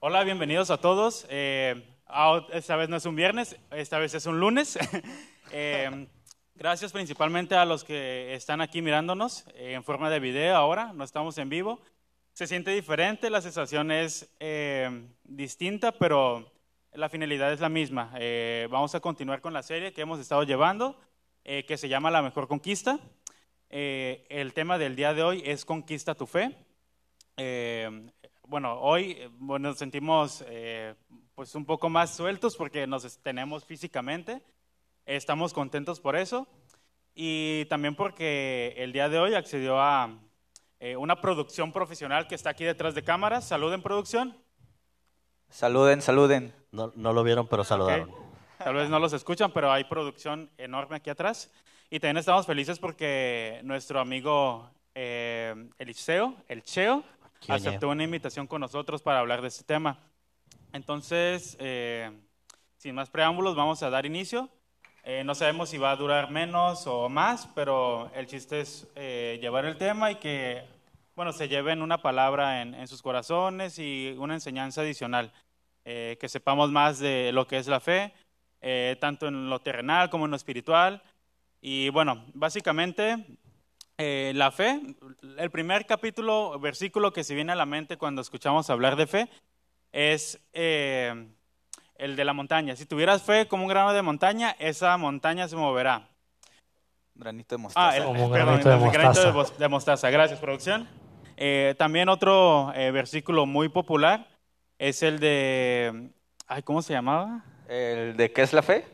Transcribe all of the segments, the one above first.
Hola, bienvenidos a todos. Eh, esta vez no es un viernes, esta vez es un lunes. Eh, gracias principalmente a los que están aquí mirándonos eh, en forma de video ahora, no estamos en vivo. Se siente diferente, la sensación es distinta, pero la finalidad es la misma. vamos a continuar con la serie que hemos estado llevando, que se llama La Mejor Conquista. el tema del día de hoy es Conquista tu Fe bueno, hoy eh, bueno, nos sentimos eh, pues un poco más sueltos porque nos tenemos físicamente. Estamos contentos por eso. Y también porque el día de hoy accedió a eh, una producción profesional que está aquí detrás de cámaras. Saluden, producción. Saluden, saluden. No, no lo vieron, pero saludaron. Tal vez no los escuchan, pero hay producción enorme aquí atrás. Y también estamos felices porque nuestro amigo Eliseo, el Cheo, aceptó una invitación con nosotros para hablar de este tema. Entonces, eh, sin más preámbulos, vamos a dar inicio. Eh, no sabemos si va a durar menos o más, pero el chiste es eh, llevar el tema y que, bueno, se lleven una palabra en, sus corazones y una enseñanza adicional, que sepamos más de lo que es la fe, tanto en lo terrenal como en lo espiritual. Y bueno, básicamente eh, la fe, el primer capítulo, versículo que se viene a la mente cuando escuchamos hablar de fe, es eh, el de la montaña. Si tuvieras fe como un grano de montaña, esa montaña se moverá. Granito de mostaza. Ah, el, perdón, granito, de, mostaza. de, mostaza. Gracias, producción. Eh, también otro versículo muy popular es el de... Ay, ¿Cómo se llamaba? ¿El de qué es la fe?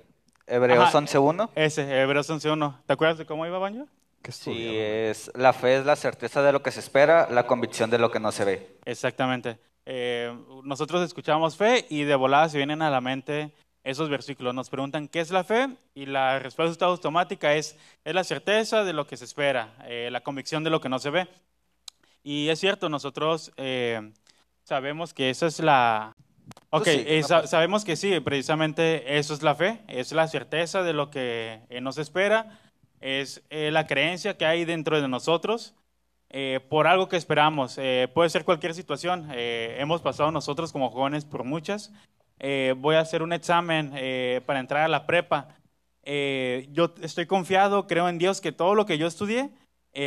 Hebreos 11.1. Ese, Hebreos 11.1. ¿Te acuerdas de cómo iba, Baño? Sí, es, la fe es la certeza de lo que se espera, la convicción de lo que no se ve. Exactamente. Eh, nosotros escuchamos fe y de volada se vienen a la mente esos versículos. Nos preguntan qué es la fe y la respuesta automática es, es la certeza de lo que se espera, eh, la convicción de lo que no se ve. Y es cierto, nosotros eh, sabemos que esa es la... Ok, sabemos que sí, precisamente eso es la fe, es la certeza de lo que no se espera es eh, la creencia que hay dentro de nosotros eh, por algo que esperamos. Eh, puede ser cualquier situación. hemos pasado nosotros como jóvenes por muchas. voy a hacer un examen para entrar a la prepa. yo estoy confiado, creo en Dios que todo lo que yo estudié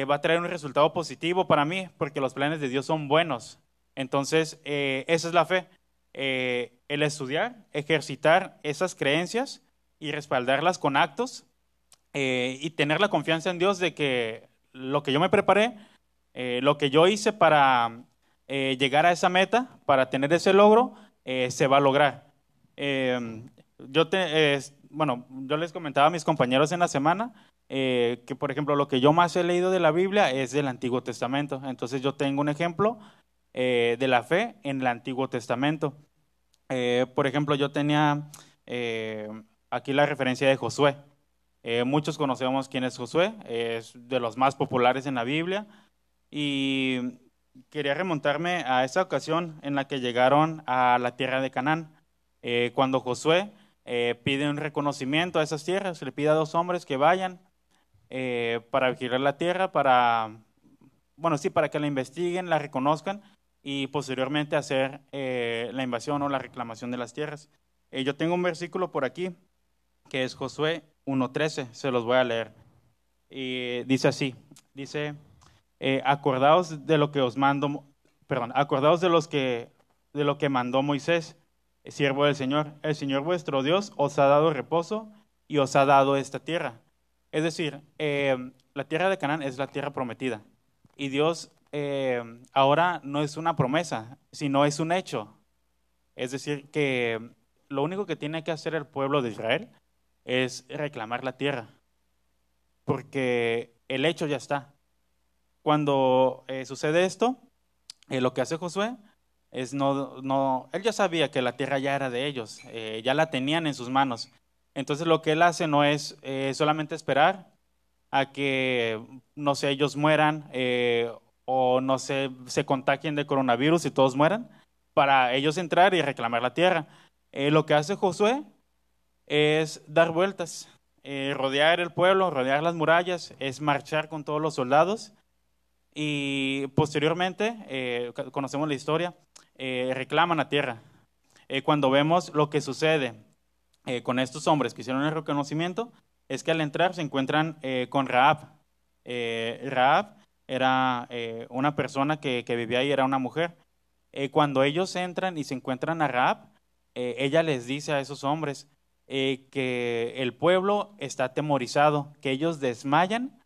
va a traer un resultado positivo para mí, porque los planes de Dios son buenos. Entonces, esa es la fe. el estudiar, ejercitar esas creencias y respaldarlas con actos eh, y tener la confianza en Dios de que lo que yo me preparé, eh, lo que yo hice para eh, llegar a esa meta, para tener ese logro, se va a lograr. yo, te, bueno, yo les comentaba a mis compañeros en la semana que, por ejemplo, lo que yo más he leído de la Biblia es del Antiguo Testamento. Entonces yo tengo un ejemplo de la fe en el Antiguo Testamento. por ejemplo, yo tenía aquí la referencia de Josué. Eh, muchos conocemos quién es Josué, es de los más populares en la Biblia. Y quería remontarme a esa ocasión en la que llegaron a la tierra de Canaán. Eh, cuando Josué eh, pide un reconocimiento a esas tierras, le pide a dos hombres que vayan para vigilar la tierra, para, bueno, sí, para que la investiguen, la reconozcan y posteriormente hacer la invasión o la reclamación de las tierras. yo tengo un versículo por aquí que es Josué 1.13, se los voy a leer. Y dice así, dice, eh, acordaos de lo que os mando, perdón, acordaos de, los que, de lo que mandó Moisés, siervo del Señor. El Señor vuestro Dios os ha dado reposo y os ha dado esta tierra. Es decir, eh, la tierra de Canaán es la tierra prometida. Y Dios eh, ahora no es una promesa, sino es un hecho. Es decir, que lo único que tiene que hacer el pueblo de Israel es reclamar la tierra, porque el hecho ya está. Cuando eh, sucede esto, eh, lo que hace Josué es no, no, él ya sabía que la tierra ya era de ellos, eh, ya la tenían en sus manos. Entonces lo que él hace no es solamente esperar a que, no sé, ellos mueran o no sé, se contagien de coronavirus y todos mueran, para ellos entrar y reclamar la tierra. lo que hace Josué es dar vueltas, eh, rodear el pueblo, rodear las murallas, es marchar con todos los soldados. Y posteriormente, eh, conocemos la historia, eh, reclaman la tierra. Eh, cuando vemos lo que sucede con estos hombres que hicieron el reconocimiento, es que al entrar se encuentran con Raab. Raab era una persona que, que, vivía ahí, era una mujer. cuando ellos entran y se encuentran a Raab, ella les dice a esos hombres que el pueblo está atemorizado, que ellos desmayan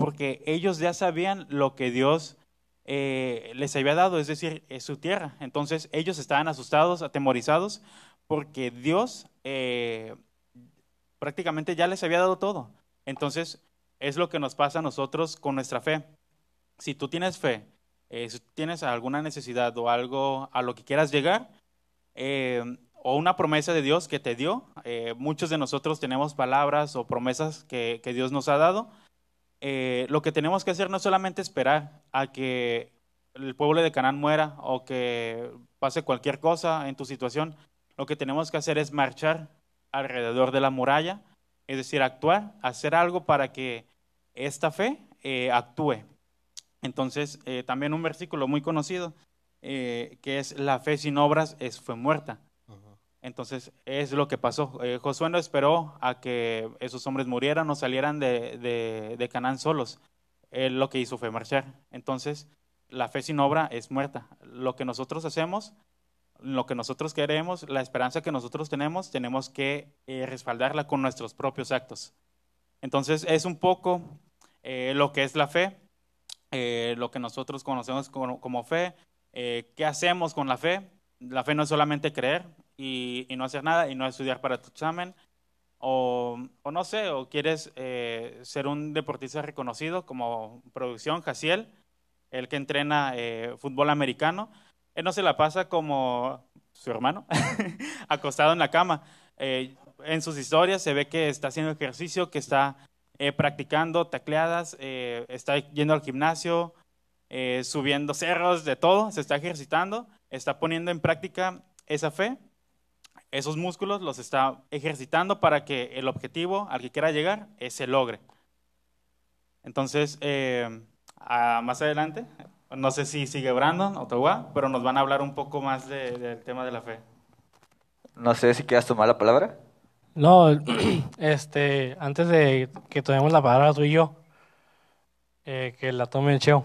porque ellos ya sabían lo que Dios eh, les había dado, es decir, es su tierra. Entonces ellos estaban asustados, atemorizados, porque Dios eh, prácticamente ya les había dado todo. Entonces es lo que nos pasa a nosotros con nuestra fe. Si tú tienes fe, eh, si tienes alguna necesidad o algo a lo que quieras llegar, o una promesa de Dios que te dio, muchos de nosotros tenemos palabras o promesas que Dios nos ha dado, eh, lo que tenemos que hacer no es solamente esperar a que el pueblo de Canaán muera o que pase cualquier cosa en tu situación. Lo que tenemos que hacer es marchar alrededor de la muralla, es decir, actuar, hacer algo para que esta fe eh, actúe. Entonces, eh, también un versículo muy conocido, que es la fe sin obras es, fue muerta. Entonces, es lo que pasó. Eh, Josué no esperó a que esos hombres murieran o salieran de, de, Canaán solos. Él lo que hizo fue marchar. Entonces, la fe sin obra es muerta. Lo que nosotros hacemos, lo que nosotros queremos, la esperanza que nosotros tenemos, tenemos que eh, respaldarla con nuestros propios actos. Entonces, es un poco eh, lo que es la fe, lo que nosotros conocemos como, como fe, qué hacemos con la fe. La fe no es solamente creer, y, no hacer nada y no estudiar para tu examen. O, o no sé, o quieres eh, ser un deportista reconocido como producción, Jaciel, el que entrena eh, fútbol americano. Él no se la pasa como su hermano, acostado en la cama. Eh, en sus historias se ve que está haciendo ejercicio, que está practicando tacleadas, está yendo al gimnasio, subiendo cerros, de todo, se está ejercitando, está poniendo en práctica esa fe esos músculos los está ejercitando para que el objetivo al que quiera llegar se logre. Entonces, eh, más adelante, no sé si sigue Brandon o Towa, pero nos van a hablar un poco más del tema de la fe. No sé si quieras tomar la palabra. No, este, antes de que tomemos la palabra tú y yo, eh, que la tome el Cheo.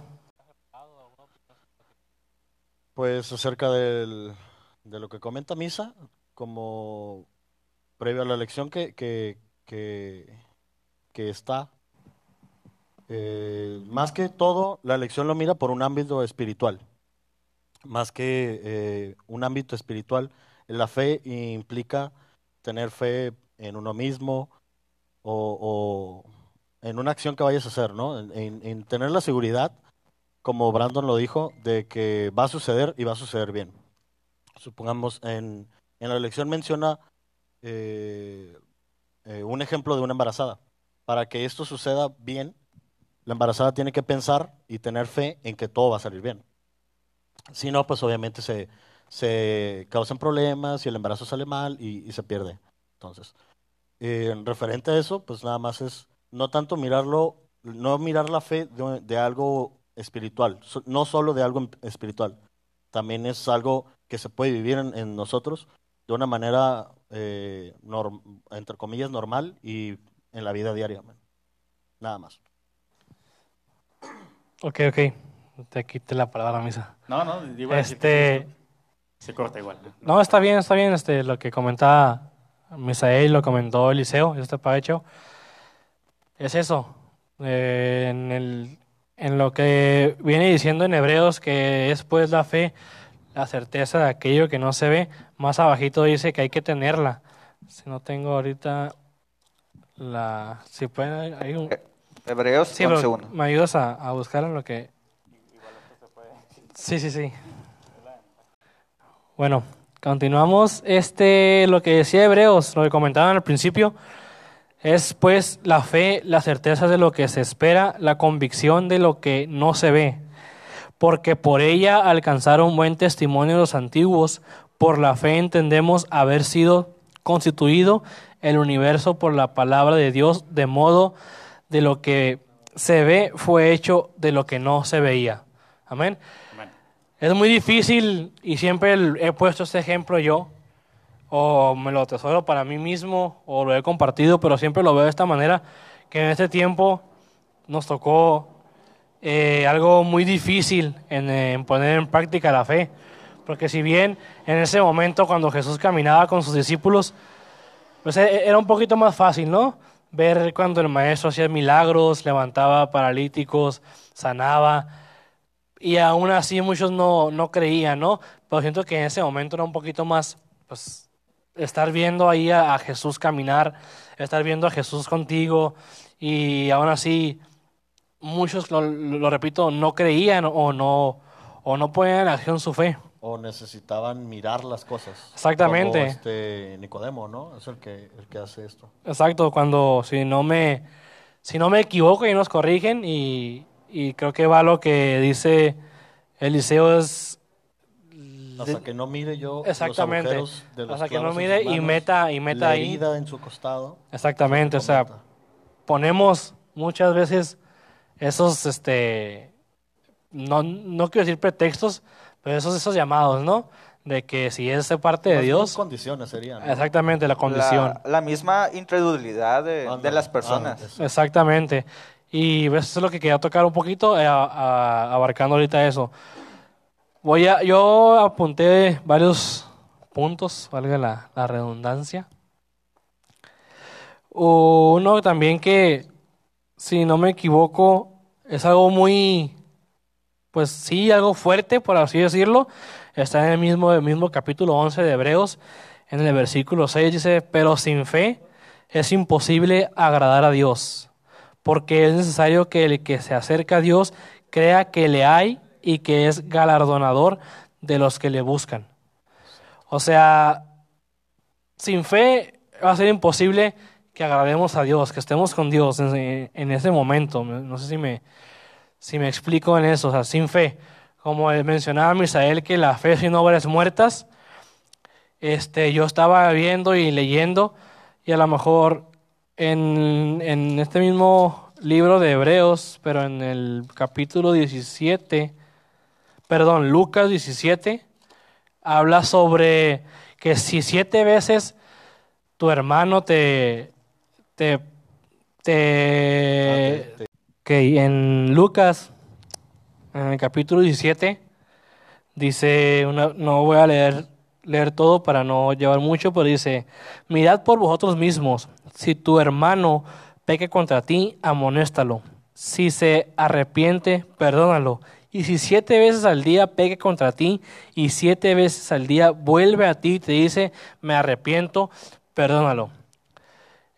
Pues acerca del, de lo que comenta Misa, como previo a la elección que, que, que, está. Eh, más que todo, la elección lo mira por un ámbito espiritual. Más que eh, un ámbito espiritual, la fe implica tener fe en uno mismo o, en una acción que vayas a hacer, ¿no? en, tener la seguridad, como Brandon lo dijo, de que va a suceder y va a suceder bien. Supongamos en, en la elección menciona eh, eh, un ejemplo de una embarazada. Para que esto suceda bien, la embarazada tiene que pensar y tener fe en que todo va a salir bien. Si no, pues obviamente se, se causan problemas y el embarazo sale mal y, se pierde. Entonces, eh, en referente a eso, pues nada más es no tanto mirarlo, no mirar la fe de, algo espiritual, no solo de algo espiritual, también es algo que se puede vivir en nosotros de una manera, eh, entre comillas, normal y en la vida diaria. Nada más. Ok, ok. Te quité la palabra, misa. No, no, digo este... se corta igual. No, está bien, está bien. Este, lo que comentaba Misael, lo comentó Eliseo, este hecho. Es eso. Eh, en, el, en lo que viene diciendo en Hebreos, que es pues la fe la certeza de aquello que no se ve. Más abajito dice que hay que tenerla. Si no tengo ahorita la... Si pueden... Hay un... Hebreos sí, ¿Me ayudas a, a buscar en lo que... Sí, sí, sí. Bueno, continuamos. Este, lo que decía Hebreos, lo que comentaban al principio, es pues la fe, la certeza de lo que se espera, la convicción de lo que no se ve porque por ella alcanzaron buen testimonio los antiguos. Por la fe entendemos haber sido constituido el universo por la palabra de Dios, de modo de lo que se ve fue hecho de lo que no se veía. Amén. Es muy difícil y siempre he puesto este ejemplo yo, o me lo atesoro para mí mismo, o lo he compartido, pero siempre lo veo de esta manera, que en este tiempo nos tocó eh, algo muy difícil en, eh, en poner en práctica la fe. Porque si bien en ese momento cuando Jesús caminaba con sus discípulos, pues e- era un poquito más fácil, ¿no? Ver cuando el maestro hacía milagros, levantaba paralíticos, sanaba. Y aún así muchos no, no creían, ¿no? Pero siento que en ese momento era un poquito más, pues, estar viendo ahí a, a Jesús caminar, estar viendo a Jesús contigo. Y aún así, muchos, lo, lo repito, no creían o no, o no ponían en acción su fe. O necesitaban mirar las cosas. Exactamente. Como este Nicodemo, ¿no? Es el que, el que hace esto. Exacto, cuando si no me si no me equivoco y nos corrigen y, y creo que va lo que dice Eliseo es Hasta que no mire yo exactamente los agujeros de los hasta que no mire y meta y meta la ahí en su costado. exactamente, o sea, ponemos muchas veces esos este no, no quiero decir pretextos, pero esos esos llamados, ¿no? De que si es de parte de Dios, condiciones serían. ¿no? exactamente la condición. La, la misma incredulidad de, de Ándale, las personas. eso. Exactamente. Y eso es lo que quería tocar un poquito, eh, a- a- abarcando ahorita eso. Voy a, yo apunté varios puntos, valga la, la redundancia. Uno también que, si no me equivoco, es algo muy, pues sí, algo fuerte, por así decirlo. Está en el mismo, mismo capítulo 11 de Hebreos, en el versículo 6 dice, pero sin fe es imposible agradar a Dios, porque es necesario que el que se acerca a Dios crea que le hay y que es galardonador de los que le buscan. O sea, sin fe va a ser imposible que agrademos a Dios, que estemos con Dios en, ese momento. No sé si me, si me explico en eso, o sea, sin fe. Como mencionaba Misael, que la fe sin obras muertas, este, yo estaba viendo y leyendo, y a lo mejor en, en este mismo libro de Hebreos, pero en el capítulo 17, perdón, Lucas 17, habla sobre que si siete veces tu hermano te, te, te, Ah, te- te- que en Lucas, en el capítulo 17, dice, una- no voy a leer, leer todo para no llevar mucho, pero dice, mirad por vosotros mismos, si tu hermano peque contra ti, amonéstalo. Si se arrepiente, perdónalo. Y si siete veces al día peque contra ti y siete veces al día vuelve a ti y te dice, me arrepiento, perdónalo.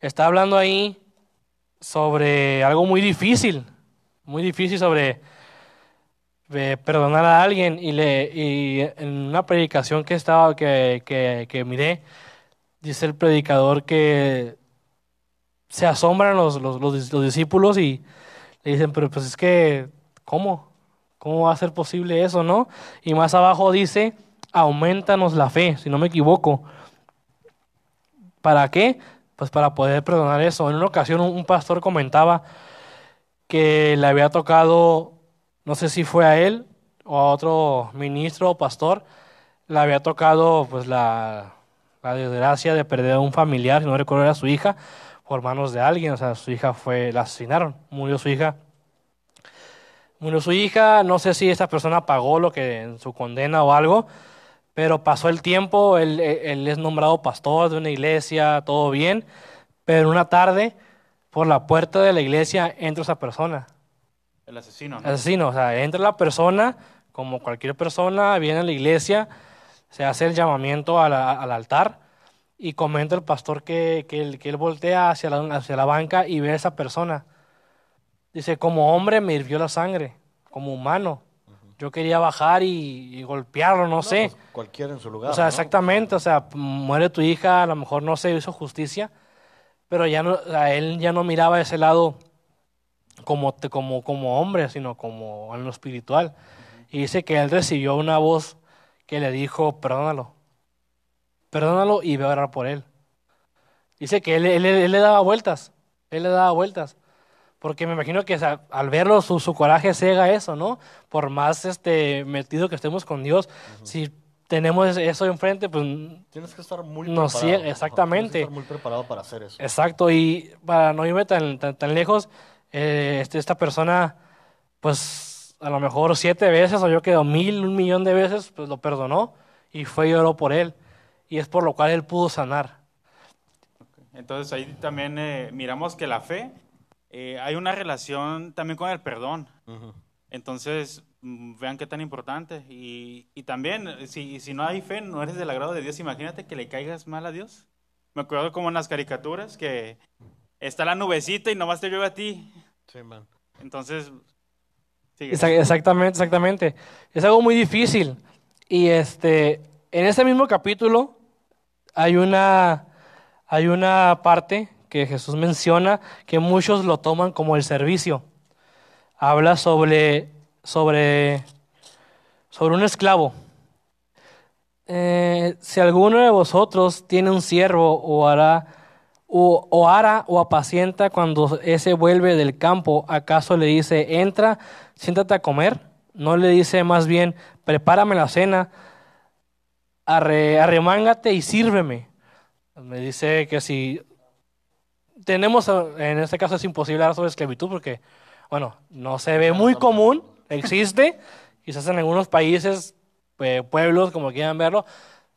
Está hablando ahí sobre algo muy difícil, muy difícil sobre eh, perdonar a alguien y, le, y en una predicación que estaba que, que, que miré dice el predicador que se asombran los, los, los dis- los discípulos y le dicen pero pues es que ¿cómo? ¿cómo va a ser posible eso? ¿no? y más abajo dice aumentanos la fe si no me equivoco ¿para qué? Pues para poder perdonar eso en una ocasión un, pastor comentaba que le había tocado, no sé si fue a él o a otro ministro o pastor, le había tocado pues la, la desgracia de perder a un familiar, si no recuerdo era su hija, por manos de alguien, o sea, su hija fue, la asesinaron, murió su hija. Murió su hija, no sé si esta persona pagó lo que en su condena o algo, pero pasó el tiempo, él, él es nombrado pastor de una iglesia, todo bien, pero una tarde por la puerta de la iglesia entra esa persona. El asesino, ¿no? Asesino, o sea, entra la persona, como cualquier persona, viene a la iglesia, se hace el llamamiento a la- al altar y comenta el pastor que, que, él, que él voltea hacia la, hacia la banca y ve a esa persona. Dice, como hombre me hirvió la sangre, como humano. Yo quería bajar y, y golpearlo, no, sé. pues, cualquiera en su lugar. O sea, ¿no? exactamente, o sea, muere tu hija, a lo mejor no se hizo justicia, pero ya no, sea, él ya no miraba ese lado como, como, como hombre, sino como en lo espiritual. Y dice que él recibió una voz que le dijo, perdónalo, perdónalo y ve a orar por él. Dice que él, él- él le daba vueltas, él le daba vueltas, Porque me imagino que o sea, al verlo su, su coraje cega eso, ¿no? Por más este, metido que estemos con Dios, si tenemos eso enfrente, pues Tienes que estar muy No, preparado. sí, exactamente. Tienes que estar muy preparado para hacer eso. Exacto, y para no irme tan, tan, tan lejos, eh, este, esta persona, pues a lo mejor siete veces o yo quedo mil, un millón de veces, pues lo perdonó y fue y oró por él. Y es por lo cual él pudo sanar. Entonces ahí también eh, miramos que la fe, eh, hay una relación también con el perdón. Entonces, mm, vean qué tan importante. Y, y también, eh, si, si no hay fe, no eres del agrado de Dios, imagínate que le caigas mal a Dios. Me acuerdo como en las caricaturas que está la nubecita y nomás te llueve a ti. Sí, man. Entonces, sigue. Exactamente, exactamente. Es algo muy difícil. Y este, en ese mismo capítulo hay una, hay una parte que Jesús menciona que muchos lo toman como el servicio. Habla sobre, sobre, sobre un esclavo. Eh, si alguno de vosotros tiene un siervo o hará o, o hará o apacienta cuando ese vuelve del campo, ¿acaso le dice, entra, siéntate a comer? No le dice más bien, prepárame la cena, arre- arremángate y sírveme. Me dice que si tenemos, eh, en este caso es imposible hablar sobre esclavitud porque, bueno, no se ve muy común, existe, quizás en algunos países, eh, pueblos, como quieran verlo,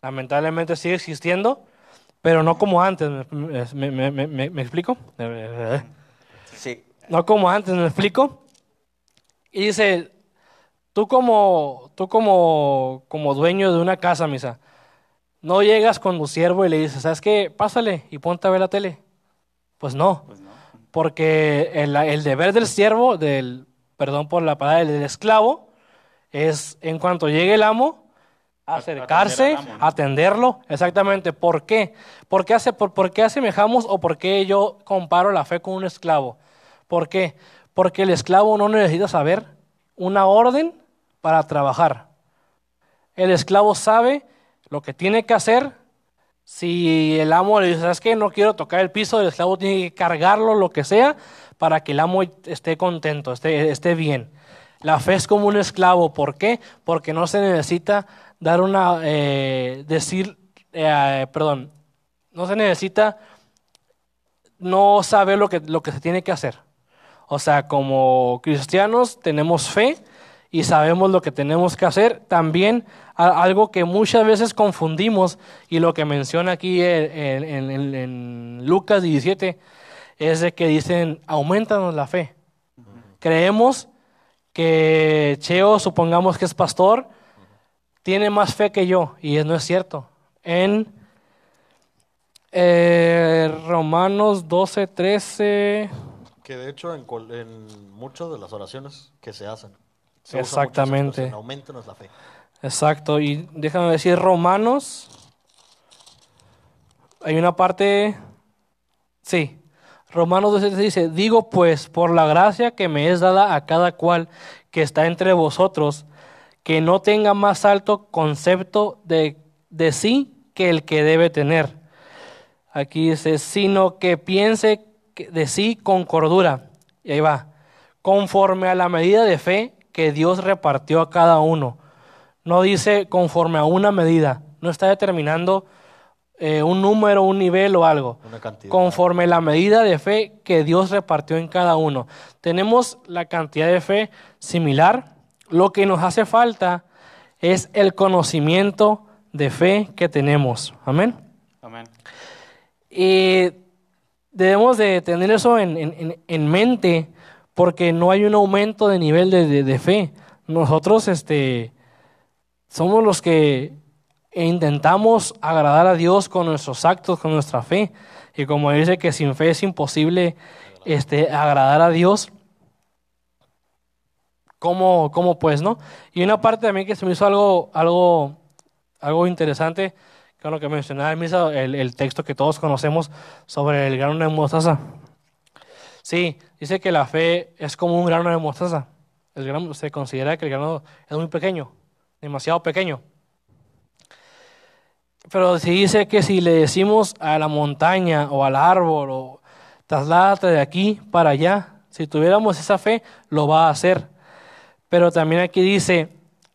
lamentablemente sigue existiendo, pero no como antes, ¿me, me- me- me- me- me explico? Sí. No como antes, ¿me explico? Y dice, tú como, tú como, como dueño de una casa, misa, no llegas con tu siervo y le dices, ¿sabes qué? Pásale y ponte a ver la tele. Pues no, Pues no. porque el, el deber del siervo, del, perdón por la palabra, del esclavo, es en cuanto llegue el amo, acercarse, atender al amo, ¿no? atenderlo, exactamente. ¿Por qué? ¿Por qué, hace, por, por qué asemejamos o por qué yo comparo la fe con un esclavo? ¿Por qué? Porque el esclavo no necesita saber una orden para trabajar. El esclavo sabe lo que tiene que hacer. Si el amo le dice, ¿sabes qué? No quiero tocar el piso, el esclavo tiene que cargarlo, lo que sea, para que el amo esté contento, esté, esté bien. La fe es como un esclavo. ¿Por qué? Porque no se necesita dar una, eh, decir, eh, perdón, no se necesita no saber lo que, lo que se tiene que hacer. O sea, como cristianos tenemos fe y sabemos lo que tenemos que hacer. También algo que muchas veces confundimos y lo que menciona aquí en, en- en- en Lucas 17 es de que dicen, aumentanos la fe. Creemos que Cheo, supongamos que es pastor, tiene más fe que yo y no es cierto. En eh, Romanos 12, 13... Que de hecho en, en muchas de las oraciones que se hacen. se usa Exactamente. Auméntanos la fe. Exacto, y déjame decir Romanos. Hay una parte, sí, Romanos 12 dice, digo pues, por la gracia que me es dada a cada cual que está entre vosotros, que no tenga más alto concepto de, de sí que el que debe tener. Aquí dice, sino que piense de sí con cordura. Y ahí va, conforme a la medida de fe que Dios repartió a cada uno. No dice conforme a una medida, no está determinando eh, un número, un nivel o algo. Una cantidad. Conforme la medida de fe que Dios repartió en cada uno. Tenemos la cantidad de fe similar. Lo que nos hace falta es el conocimiento de fe que tenemos. Amén. Amén. Y debemos de tener eso en, en- en- en mente porque no hay un aumento de nivel de, de- de fe. Nosotros este, somos los que intentamos agradar a Dios con nuestros actos, con nuestra fe. Y como dice que sin fe es imposible este, agradar a Dios, ¿cómo, cómo pues, no? Y una parte también que se me hizo algo, algo, algo interesante, con lo que mencionaba el, el texto que todos conocemos sobre el grano de mostaza. Sí, dice que la fe es como un grano de mostaza. El grano, se considera que el grano es muy pequeño, demasiado pequeño. Pero si dice que si le decimos a la montaña o al árbol o trasládate de aquí para allá, Si tuviéramos esa fe, lo va a hacer. Pero también aquí dice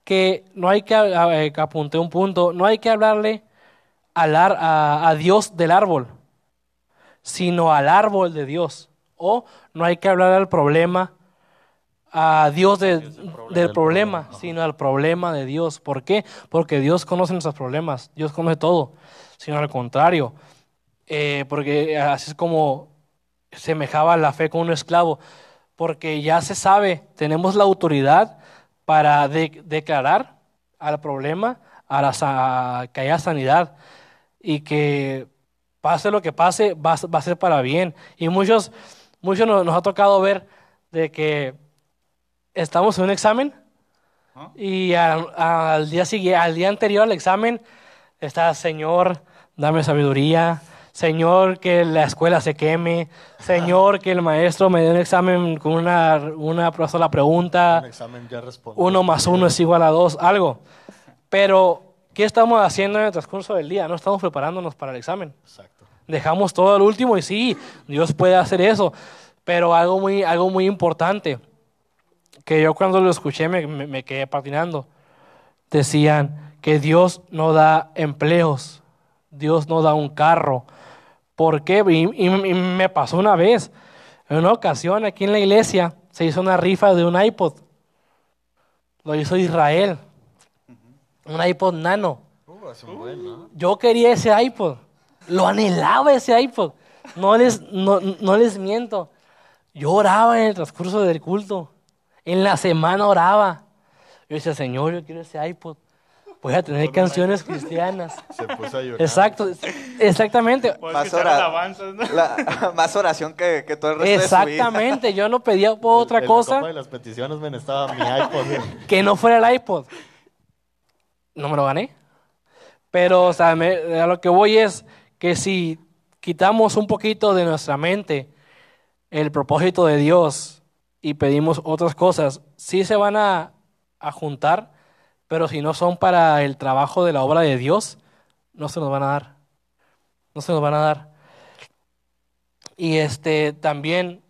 que no hay que, eh, apunté un punto, no hay que hablarle al a Dios del árbol, sino al árbol de Dios. O no hay que hablar al problema, a Dios de- del problema, sino al problema de Dios. ¿Por qué? Porque Dios conoce nuestros problemas, Dios conoce todo, sino al contrario. Eh, porque así es como semejaba la fe con un esclavo, porque ya se sabe, tenemos la autoridad para de- declarar al problema a la sa- que haya sanidad y que pase lo que pase, va, a- va a ser para bien. Y muchos, muchos nos, nos ha tocado ver de que estamos en un examen y al, al día siguiente, al día anterior al examen está, Señor, dame sabiduría. Señor, que la escuela se queme. Señor, que el maestro me dé un examen con una, una sola pregunta. Un examen ya. Uno más uno es igual a dos, algo. Pero, ¿qué estamos haciendo en el transcurso del día? No estamos preparándonos para el examen. Exacto. Dejamos todo al último y sí, Dios puede hacer eso. Pero algo muy, algo muy importante, que yo cuando lo escuché me, me- me quedé patinando. Decían que Dios no da empleos, Dios no da un carro. ¿Por qué? Y, y- y me pasó una vez, en una ocasión aquí en la iglesia, se hizo una rifa de un iPod. Lo hizo Israel. Un iPod nano. Uh, es un buen, ¿no? Yo quería ese iPod. Lo anhelaba ese iPod. No les, no, no les miento. Yo oraba en el transcurso del culto. En la semana oraba. Yo decía, Señor, yo quiero ese iPod. Voy a tener canciones cristianas. Se puso a llorar. Exacto, exactamente. Más hora- alabanzas, ¿no? La- más oración que, que todo el resto de su vida. Exactamente. Yo no pedía por otra En la copa cosa de las peticiones me estaba mi iPod. que no fuera el iPod. No me lo gané. Pero, o sea, me- a lo que voy es que si quitamos un poquito de nuestra mente el propósito de Dios y pedimos otras cosas, sí se van a, a juntar, pero si no son para el trabajo de la obra de Dios, no se nos van a dar. No se nos van a dar. Y este también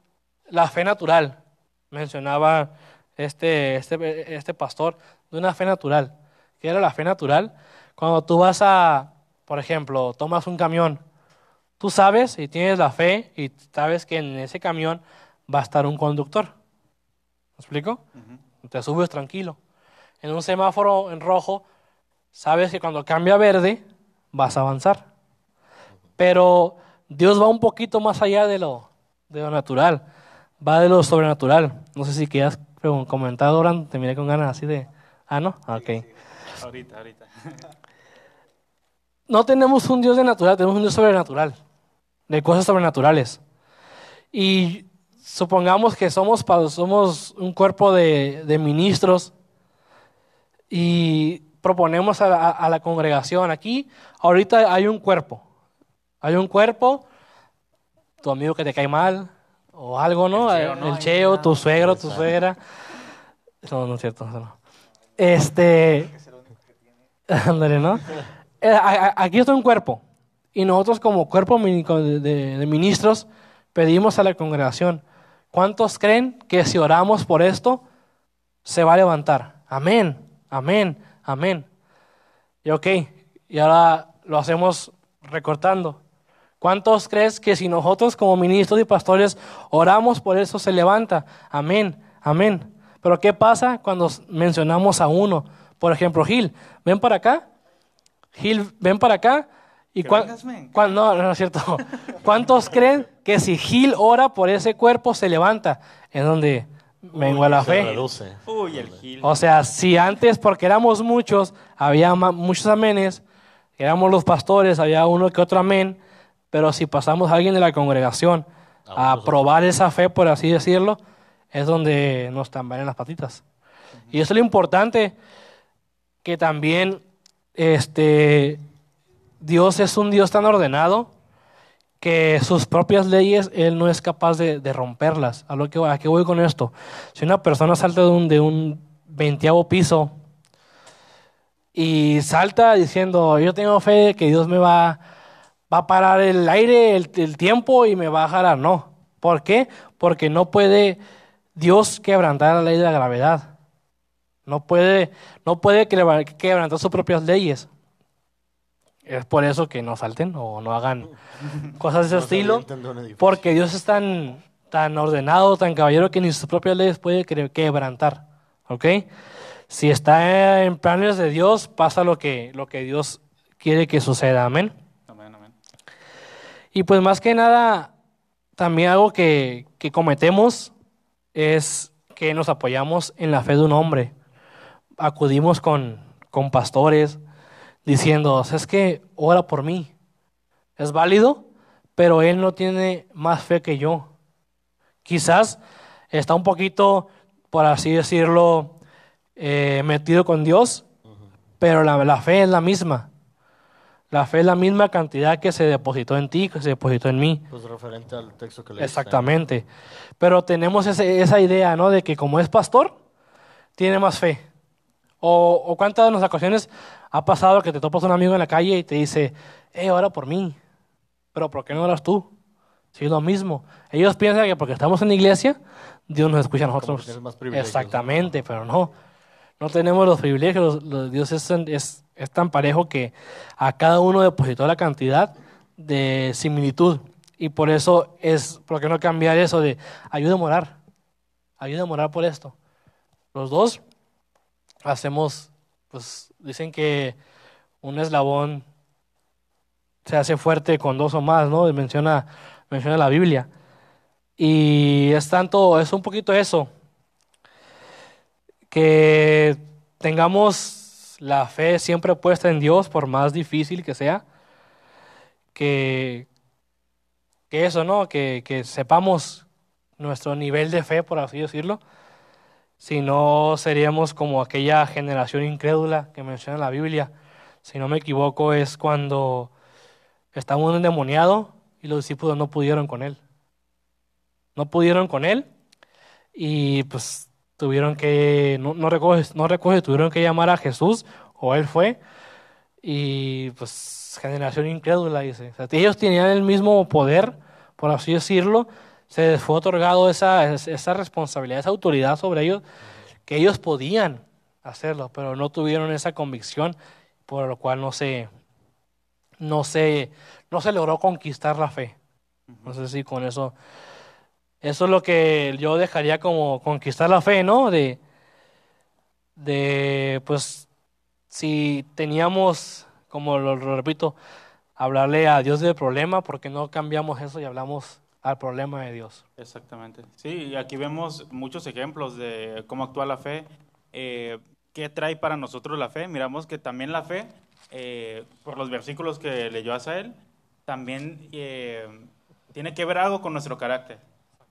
la fe natural. Mencionaba este, este, este pastor de una fe natural. ¿Qué era la fe natural? Cuando tú vas a, por ejemplo, tomas un camión, tú sabes y tienes la fe y sabes que en ese camión va a estar un conductor. ¿Me explico? Te subes tranquilo. En un semáforo en rojo, sabes que cuando cambia a verde, vas a avanzar. Pero Dios va un poquito más allá de lo, de lo natural, va de lo sobrenatural. No sé si quieras comentar, Doran, te miré con ganas así de... Ah, ¿no? Ok. Ahorita, ahorita. No tenemos un Dios de natural, tenemos un Dios sobrenatural, de cosas sobrenaturales. Y supongamos que somos, somos un cuerpo de, de ministros y proponemos a la, a la congregación aquí, ahorita hay un cuerpo, hay un cuerpo, tu amigo que te cae mal o algo, ¿no? El cheo, ¿no? El Ahí cheo, está. tu suegro, tu suegra. No, no es cierto. no. Este... Ándale, ¿no? Eh, Aquí está un cuerpo y nosotros como cuerpo de ministros pedimos a la congregación, ¿cuántos creen que si oramos por esto se va a levantar? Amén, amén, amén. Y ok, y ahora lo hacemos recortando. ¿Cuántos crees que si nosotros como ministros y pastores oramos por eso se levanta? Amén, amén. Pero ¿qué pasa cuando mencionamos a uno? Por ejemplo, Gil, ven para acá. Gil, ven para acá. ¿Y Que cuán- cuán- no, no es cierto. ¿Cuántos creen que si Gil ora por ese cuerpo se levanta? Es donde vengo a la fe. reduce. Uy, el Gil. O sea, si antes, porque éramos muchos, había muchos amenes, éramos los pastores, había uno que otro amén, pero si pasamos a alguien de la congregación a probar esa fe, por así decirlo, es donde nos tambalean las patitas. Y eso es lo importante, que también este, Dios es un Dios tan ordenado que sus propias leyes Él no es capaz de, romperlas. ¿A, lo que, ¿A qué voy con esto? Si una persona salta de un, veinteavo piso y salta diciendo, yo tengo fe de que Dios me va, va a parar el aire, el, tiempo y me va a jalar. No, ¿Por qué? Porque no puede Dios quebrantar la ley de la gravedad. No puede, no puede quebra- quebrantar sus propias leyes. Es por eso que no salten o no hagan cosas de ese estilo. Porque Dios es tan, tan ordenado, tan caballero que ni sus propias leyes puede que- quebrantar. ¿Ok? Si está en planes de Dios, pasa lo que, lo que Dios quiere que suceda. Amén. Amén, amén. Y pues más que nada, también algo que, que cometemos es que nos apoyamos en la fe de un hombre. Acudimos con, con pastores diciendo, es que ora por mí. Es válido, pero él no tiene más fe que yo. Quizás está un poquito, por así decirlo, eh, metido con Dios, pero la, la fe es la misma. La fe es la misma cantidad que se depositó en ti, que se depositó en mí. Pues referente al texto que leíste. Exactamente. Pero tenemos ese- esa idea, ¿no? De que como es pastor, tiene más fe. O, o cuántas de las ocasiones ha pasado que te topas un amigo en la calle y te dice, eh, ora por mí. Pero ¿por qué no oras tú? Si es lo mismo. Ellos piensan que porque estamos en la iglesia, Dios nos escucha a nosotros. más. Exactamente, pero no. No tenemos los privilegios. Dios es, tan- es, es tan parejo que a cada uno depositó la cantidad de similitud. Y por eso es, ¿por qué no cambiar eso de ayúdame a orar? Ayúdame a orar por esto. Los dos hacemos, pues dicen que un eslabón se hace fuerte con dos o más, ¿no? Menciona, menciona la Biblia. Y es tanto, es un poquito eso, que tengamos la fe siempre puesta en Dios, por más difícil que sea, que, que eso, ¿no? Que, que sepamos nuestro nivel de fe, por así decirlo, si no seríamos como aquella generación incrédula que menciona la Biblia. Si no me equivoco, es cuando estaba un endemoniado y los discípulos no pudieron con él. No pudieron con él y pues tuvieron que, no, no recuerdo, no si tuvieron que llamar a Jesús o él fue y pues generación incrédula dice. Ellos tenían el mismo poder, por así decirlo, se les fue otorgado esa, esa responsabilidad, esa autoridad sobre ellos, que ellos podían hacerlo, pero no tuvieron esa convicción, por lo cual no se, no se, no se logró conquistar la fe. No sé si con eso, eso es lo que yo dejaría como conquistar la fe, ¿no? De, de pues, si teníamos, como lo, lo repito, hablarle a Dios del problema, porque no cambiamos eso y hablamos al problema de Dios. Exactamente. Sí, aquí vemos muchos ejemplos de cómo actúa la fe. Eh, ¿Qué trae para nosotros la fe? Miramos que también la fe, eh, por los versículos que leyó Asael, también eh, tiene que ver algo con nuestro carácter.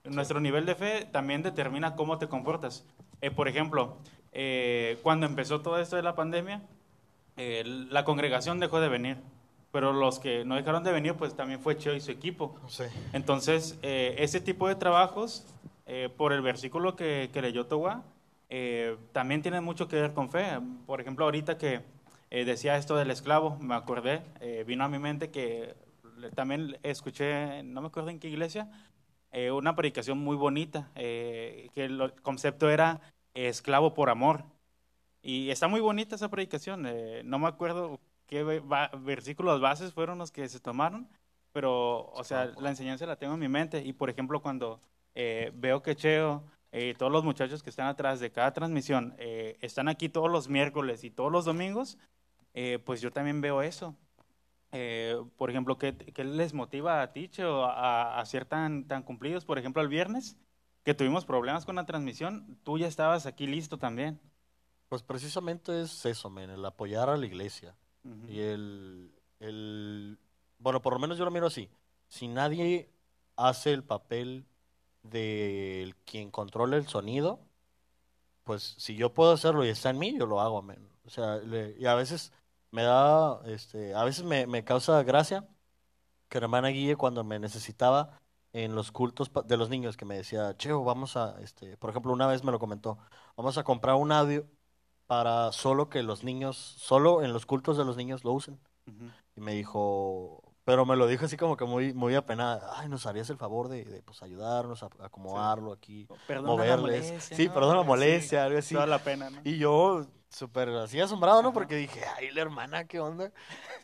Nuestro nivel de fe también determina cómo te comportas. Eh, por ejemplo, eh, cuando empezó todo esto de la pandemia, eh, la congregación dejó de venir, pero los que no dejaron de venir, pues también fue Cheo y su equipo. Sí. Entonces, eh, ese tipo de trabajos, eh, por el versículo que, que leyó Towa, eh, también tienen mucho que ver con fe. Por ejemplo, ahorita que eh, decía esto del esclavo, me acordé, eh, vino a mi mente que también escuché, no me acuerdo en qué iglesia, eh, una predicación muy bonita, que el concepto era esclavo por amor. Y está muy bonita esa predicación, no me acuerdo qué va- versículos bases fueron los que se tomaron, pero, o sea, la enseñanza la tengo en mi mente. Y, por ejemplo, cuando eh, veo que Cheo eh, y todos los muchachos que están atrás de cada transmisión eh, están aquí todos los miércoles y todos los domingos, eh, pues yo también veo eso. Eh, por ejemplo, ¿qué, qué les motiva a ti, Cheo, a, a ser tan, tan cumplidos? Por ejemplo, el viernes, que tuvimos problemas con la transmisión, tú ya estabas aquí listo también. Pues precisamente es eso, men, el apoyar a la iglesia. Y el, el, bueno, por lo menos yo lo miro así. Si nadie hace el papel de quien controla el sonido, pues si yo puedo hacerlo y está en mí, yo lo hago. O sea, y a veces me da, este, a veces me, me causa gracia que hermana Guille cuando me necesitaba en los cultos de los niños, que me decía, Cheo, vamos a, este, por ejemplo, una vez me lo comentó, vamos a comprar un audio para solo que los niños, solo en los cultos de los niños lo usen. Y me dijo, Pero me lo dijo así como que muy, muy apenada. Ay, nos harías el favor de, de, pues, ayudarnos a acomodarlo aquí, Perdona la moverles. molestia, sí, ¿no? perdona la Sí, molestia, algo así. Toda la pena, ¿no? Y yo, súper así asombrado, ¿no? Porque dije, ay, la hermana, ¿qué onda?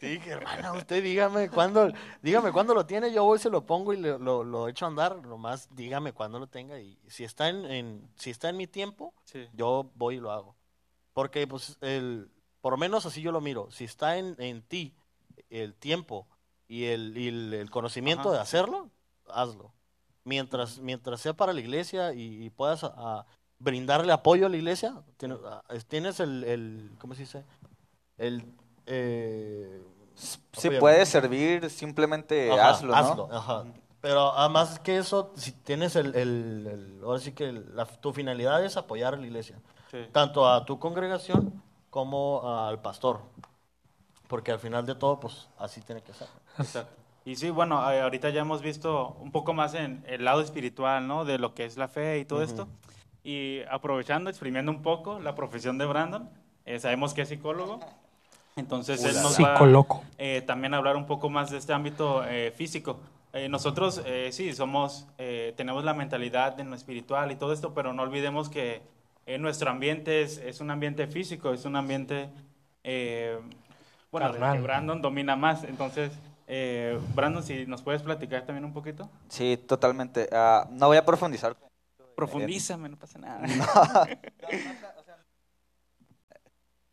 Y dije, hermana, usted dígame cuándo, dígame cuándo lo tiene, yo voy, se lo pongo y le- lo, lo echo a andar, nomás dígame cuándo lo tenga y si está en, en- si está en mi tiempo, Sí. yo voy y lo hago. Porque, pues, el, por lo menos así yo lo miro, si está en, en ti el tiempo y el, y el, el conocimiento Ajá. de hacerlo, hazlo. Mientras, mientras sea para la iglesia y, y puedas a- a brindarle apoyo a la iglesia, tienes, a- es- tienes el, el, ¿cómo se dice? El, eh, Si puede servir, simplemente ajá, hazlo, ¿no? hazlo, ajá. Pero además que eso, si tienes el, el- el- ahora sí que el- la- tu finalidad es apoyar a la iglesia, Sí. tanto a tu congregación como al pastor, porque al final de todo, pues así tiene que ser. Exacto. Y sí, bueno, ahorita ya hemos visto un poco más en el lado espiritual, ¿no? De lo que es la fe y todo esto. Y aprovechando, exprimiendo un poco la profesión de Brandon, eh, sabemos que es psicólogo. Entonces él nos va eh, también a hablar un poco más de este ámbito eh, físico. Eh, nosotros eh, sí somos, eh, tenemos la mentalidad en lo espiritual y todo esto, pero no olvidemos que eh, nuestro ambiente es, es un ambiente físico, es un ambiente, eh, bueno, que. Brandon domina más. Entonces, eh, Brandon, si nos puedes platicar también un poquito. Sí, totalmente. Ah, no voy a profundizar. Profundízame, no pasa nada.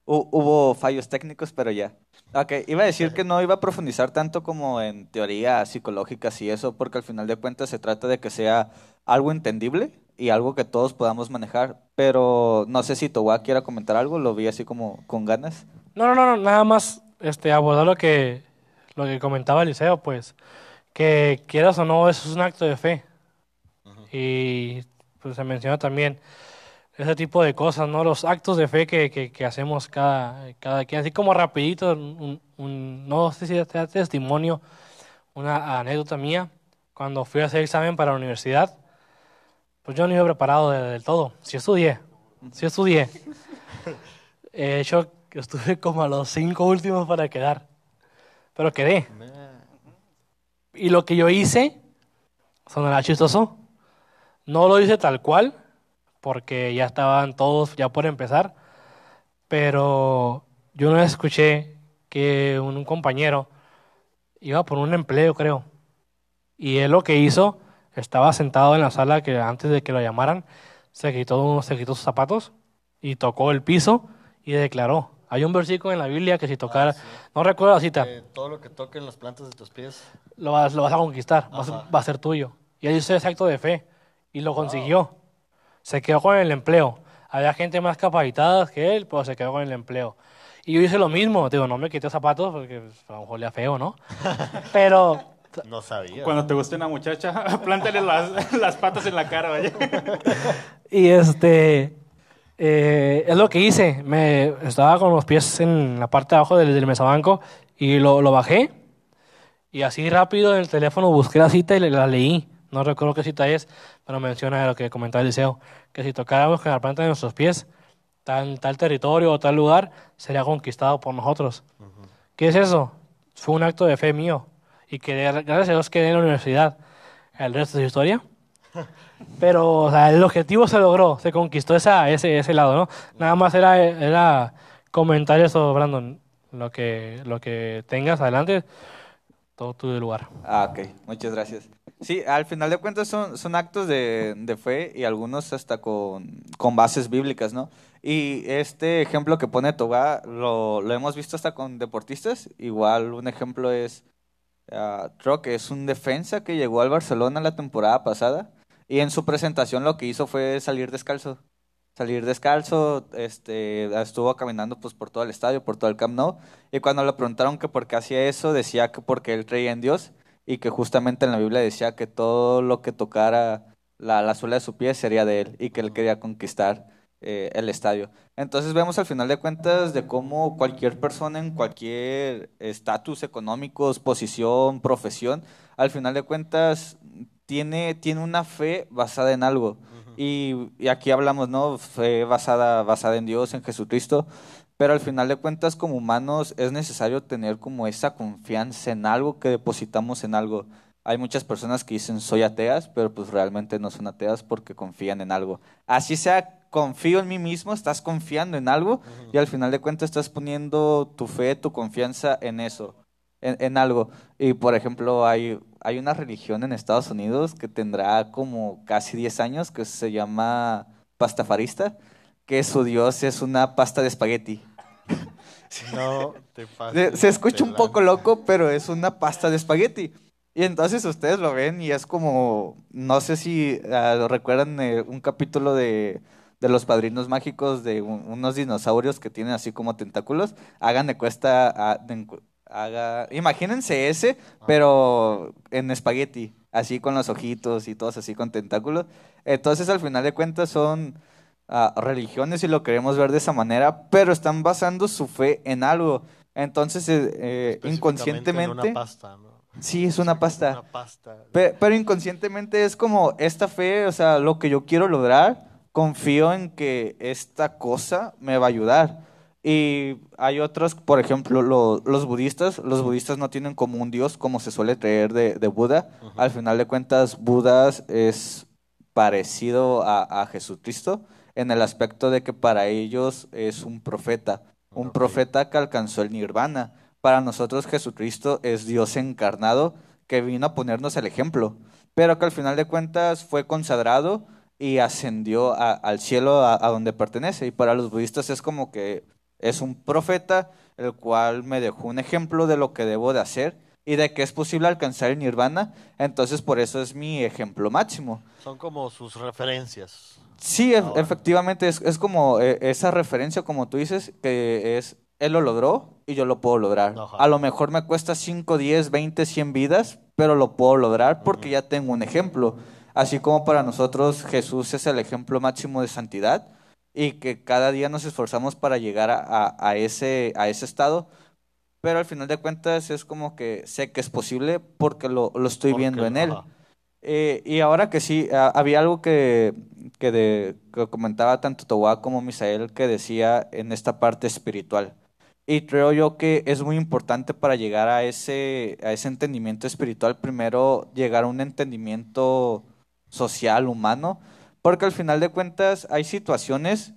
Hu- Hubo fallos técnicos, pero ya. Ok, iba a decir que no iba a profundizar tanto como en teorías psicológicas y eso, porque al final de cuentas se trata de que sea algo entendible y algo que todos podamos manejar. Pero no sé si Towa quiera comentar algo, lo vi así como con ganas. No, no, no, nada más este, abordar lo que, lo que comentaba Eliseo, pues, que quieras o no, eso es un acto de fe. Y pues se menciona también ese tipo de cosas, ¿no? Los actos de fe que, que, que hacemos cada, cada quien, así como rapidito, un, un- no sé si sea testimonio, una anécdota mía, cuando fui a hacer examen para la universidad, pues yo no iba preparado de- del todo, sí estudié, sí estudié. De hecho, estuve como a los cinco últimos para quedar, pero quedé. Y lo que yo hice, sonará chistoso, no lo hice tal cual, porque ya estaban todos ya por empezar, pero yo vez escuché que un, un compañero iba por un empleo, creo, y él lo que hizo, estaba sentado en la sala que antes de que lo llamaran, se quitó, se quitó sus zapatos y tocó el piso y declaró. Hay un versículo en la Biblia que si tocara, no recuerdo la cita, Eh, todo lo que toquen las plantas de tus pies. lo vas, lo vas a conquistar, va a, ser, Ajá. va a ser tuyo. Y él hizo ese acto de fe y lo consiguió. Se quedó con el empleo. Había gente más capacitada que él, pero se quedó con el empleo. Y yo hice lo mismo. Digo, no me quité zapatos porque pues, a lo mejor olía feo, ¿no? Pero No sabía. Cuando te guste una muchacha, plántale las, las patas en la cara, vaya. Y este, eh, es lo que hice. Me estaba con los pies en la parte de abajo del, del mesabanco y lo, lo bajé. Y así rápido en el teléfono busqué la cita y la leí. No recuerdo qué cita es, pero menciona lo que comentaba Eliseo, que si tocáramos con la planta de nuestros pies, tal, tal territorio o tal lugar sería conquistado por nosotros. ¿Qué es eso? Fue un acto de fe mío. Y que gracias a Dios quedé en la universidad. El resto es historia. Pero, o sea, el objetivo se logró, se conquistó esa, ese, ese lado, ¿no? Nada más era, era comentar eso, Brandon. Lo que, lo que tengas adelante, todo tu lugar. Ah, ok, muchas gracias. Sí, al final de cuentas son, son actos de, de fe y algunos hasta con, con bases bíblicas, ¿no? Y este ejemplo que pone Toga lo, lo hemos visto hasta con deportistas. Igual un ejemplo es que es un defensa que llegó al Barcelona la temporada pasada y en su presentación lo que hizo fue salir descalzo. Salir descalzo, este, estuvo caminando pues por todo el estadio, por todo el Camp Nou, y cuando le preguntaron que por qué hacía eso, decía que porque él creía en Dios y que justamente en la Biblia decía que todo lo que tocara la, la suela de su pie sería de él y que él quería conquistar eh, el estadio. Entonces vemos al final de cuentas de cómo cualquier persona en cualquier estatus económico, posición, profesión, al final de cuentas tiene, tiene una fe basada en algo. Y, y aquí hablamos, ¿no? Fe basada, basada en Dios, en Jesucristo. pero al final de cuentas como humanos es necesario tener como esa confianza en algo que depositamos en algo. Hay muchas personas que dicen soy ateas, pero pues realmente no son ateas porque confían en algo. Así sea, confío en mí mismo, estás confiando en algo y al final de cuentas estás poniendo tu fe, tu confianza en eso, en, en algo. Y por ejemplo, hay, hay una religión en Estados Unidos que tendrá como casi 10 años que se llama pastafarista, que su dios es una pasta de espagueti. No te Se, pases se escucha un poco loco, pero es una pasta de espagueti. Y entonces ustedes lo ven y es como, no sé si ah, recuerdan eh, un capítulo de, de Los Padrinos Mágicos de un- unos dinosaurios que tienen así como tentáculos. Hagan de cuesta, ah, de encu- haga, imagínense ese, pero en espagueti, así con los ojitos y todos así con tentáculos. Entonces al final de cuentas son ah, religiones y lo queremos ver de esa manera, pero están basando su fe en algo. Entonces, eh, eh, Específicamente en inconscientemente, Una pasta, ¿no? sí, es una pasta. Una pasta. Pe- Pero, inconscientemente es como esta fe, o sea, lo que yo quiero lograr, confío en que esta cosa me va a ayudar. Y hay otros, por ejemplo, lo- los budistas, los budistas no tienen como un dios como se suele creer de, de Buda. Al final de cuentas, Buda es parecido a, a Jesucristo en el aspecto de que para ellos es un profeta, un profeta que alcanzó el nirvana. Para nosotros Jesucristo es Dios encarnado que vino a ponernos el ejemplo, pero que al final de cuentas fue consagrado y ascendió a- al cielo a, a donde pertenece. Y para los budistas es como que es un profeta el cual me dejó un ejemplo de lo que debo de hacer y de que es posible alcanzar el nirvana. Entonces por eso es mi ejemplo máximo. Son como sus referencias. Sí, efectivamente, es, es como eh, esa referencia, como tú dices, que es, él lo logró y yo lo puedo lograr. Ajá. A lo mejor me cuesta 5, 10, 20, 100 vidas, pero lo puedo lograr porque ya tengo un ejemplo. Así como para nosotros Jesús es el ejemplo máximo de santidad y que cada día nos esforzamos para llegar a, a- a ese, a ese estado, pero al final de cuentas es como que sé que es posible porque lo, lo estoy Porque- viendo en él. Eh, y ahora que sí, ah, había algo que, que, de- que comentaba tanto Tobá como Misael que decía en esta parte espiritual. Y creo yo que es muy importante para llegar a ese, a ese entendimiento espiritual, primero llegar a un entendimiento social, humano, porque al final de cuentas hay situaciones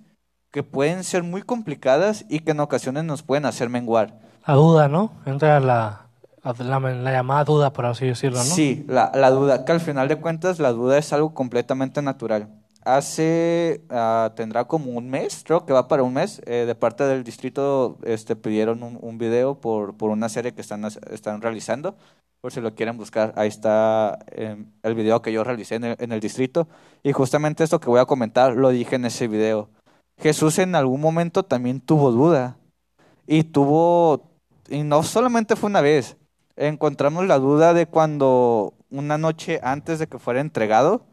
que pueden ser muy complicadas y que en ocasiones nos pueden hacer menguar. La duda, ¿no? Entra la, la, la llamada duda, por así decirlo, ¿no? Sí, la, la duda, que al final de cuentas la duda es algo completamente natural. Hace, ah, tendrá como un mes, creo que va para un mes, eh, de parte del distrito este, pidieron un, un video por, por una serie que están, están realizando, por si lo quieren buscar, ahí está eh, el video que yo realicé en el, en el distrito, y justamente esto que voy a comentar lo dije en ese video. Jesús en algún momento también tuvo duda, y tuvo, y no solamente fue una vez, encontramos la duda de cuando una noche antes de que fuera entregado,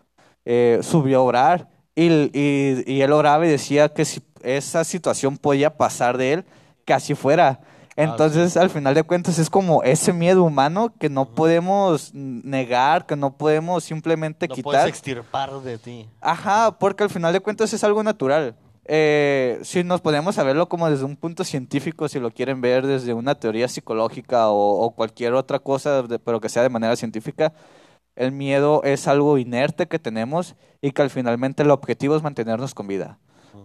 eh, subió a orar y, y- y él oraba y decía que si esa situación podía pasar de él, que así fuera. Entonces, al final de cuentas, es como ese miedo humano que no podemos negar, que no podemos simplemente No puedes quitar. extirpar de ti. Ajá, porque al final de cuentas es algo natural. Eh, si nos podemos a verlo como desde un punto científico, si lo quieren ver desde una teoría psicológica o, o cualquier otra cosa, de- pero que sea de manera científica, el miedo es algo inerte que tenemos y que al finalmente el objetivo es mantenernos con vida.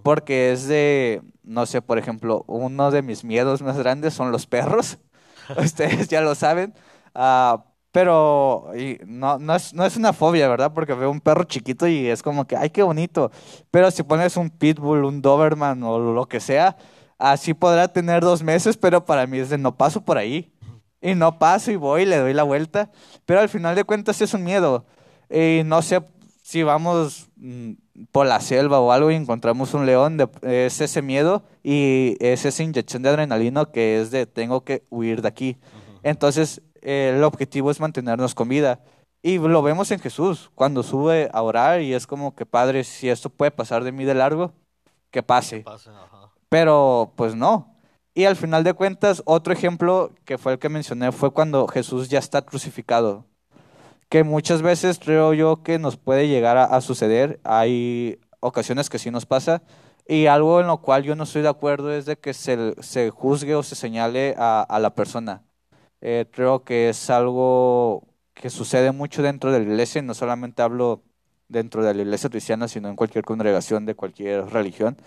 Porque es de, no sé, por ejemplo, uno de mis miedos más grandes son los perros. Ustedes ya lo saben. Ah, pero y no, no, es, no es una fobia, ¿verdad? Porque veo un perro chiquito y es como que, ay, qué bonito. Pero si pones un pitbull, un doberman o lo que sea, así podrá tener dos meses, pero para mí es de no paso por ahí. Y no paso y voy y le doy la vuelta. Pero al final de cuentas es un miedo. Y no sé si vamos mm, por la selva o algo y encontramos un león, de- es ese miedo y es esa inyección de adrenalina que es de tengo que huir de aquí. Entonces, eh, el objetivo es mantenernos con vida. Y lo vemos en Jesús, cuando sube a orar y es como que, Padre, si esto puede pasar de mí de largo, que pase. Pero pues no. Y al final de cuentas, otro ejemplo que fue el que mencioné fue cuando Jesús ya está crucificado. Que muchas veces creo yo que nos puede llegar a, a suceder. Hay ocasiones que sí nos pasa. Y algo en lo cual yo no estoy de acuerdo es de que se, se juzgue o se señale a, a la persona. Eh, creo que es algo que sucede mucho dentro de la iglesia, y no solamente hablo dentro de la iglesia cristiana, sino en cualquier congregación de cualquier religión.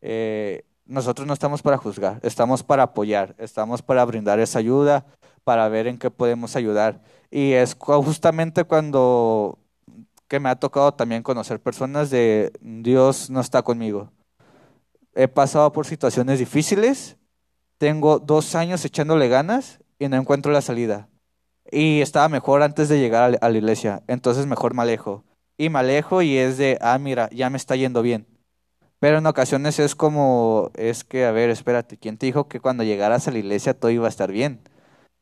Eh, nosotros no estamos para juzgar, estamos para apoyar, estamos para brindar esa ayuda, para ver en qué podemos ayudar. Y es justamente cuando que me ha tocado también conocer personas de Dios no está conmigo. He pasado por situaciones difíciles, tengo dos años echándole ganas y no encuentro la salida. Y estaba mejor antes de llegar a la iglesia, entonces mejor me alejo. Y me alejo y es de, ah, mira, ya me está yendo bien. Pero en ocasiones es como, es que, a ver, espérate, ¿quién te dijo que cuando llegaras a la iglesia todo iba a estar bien?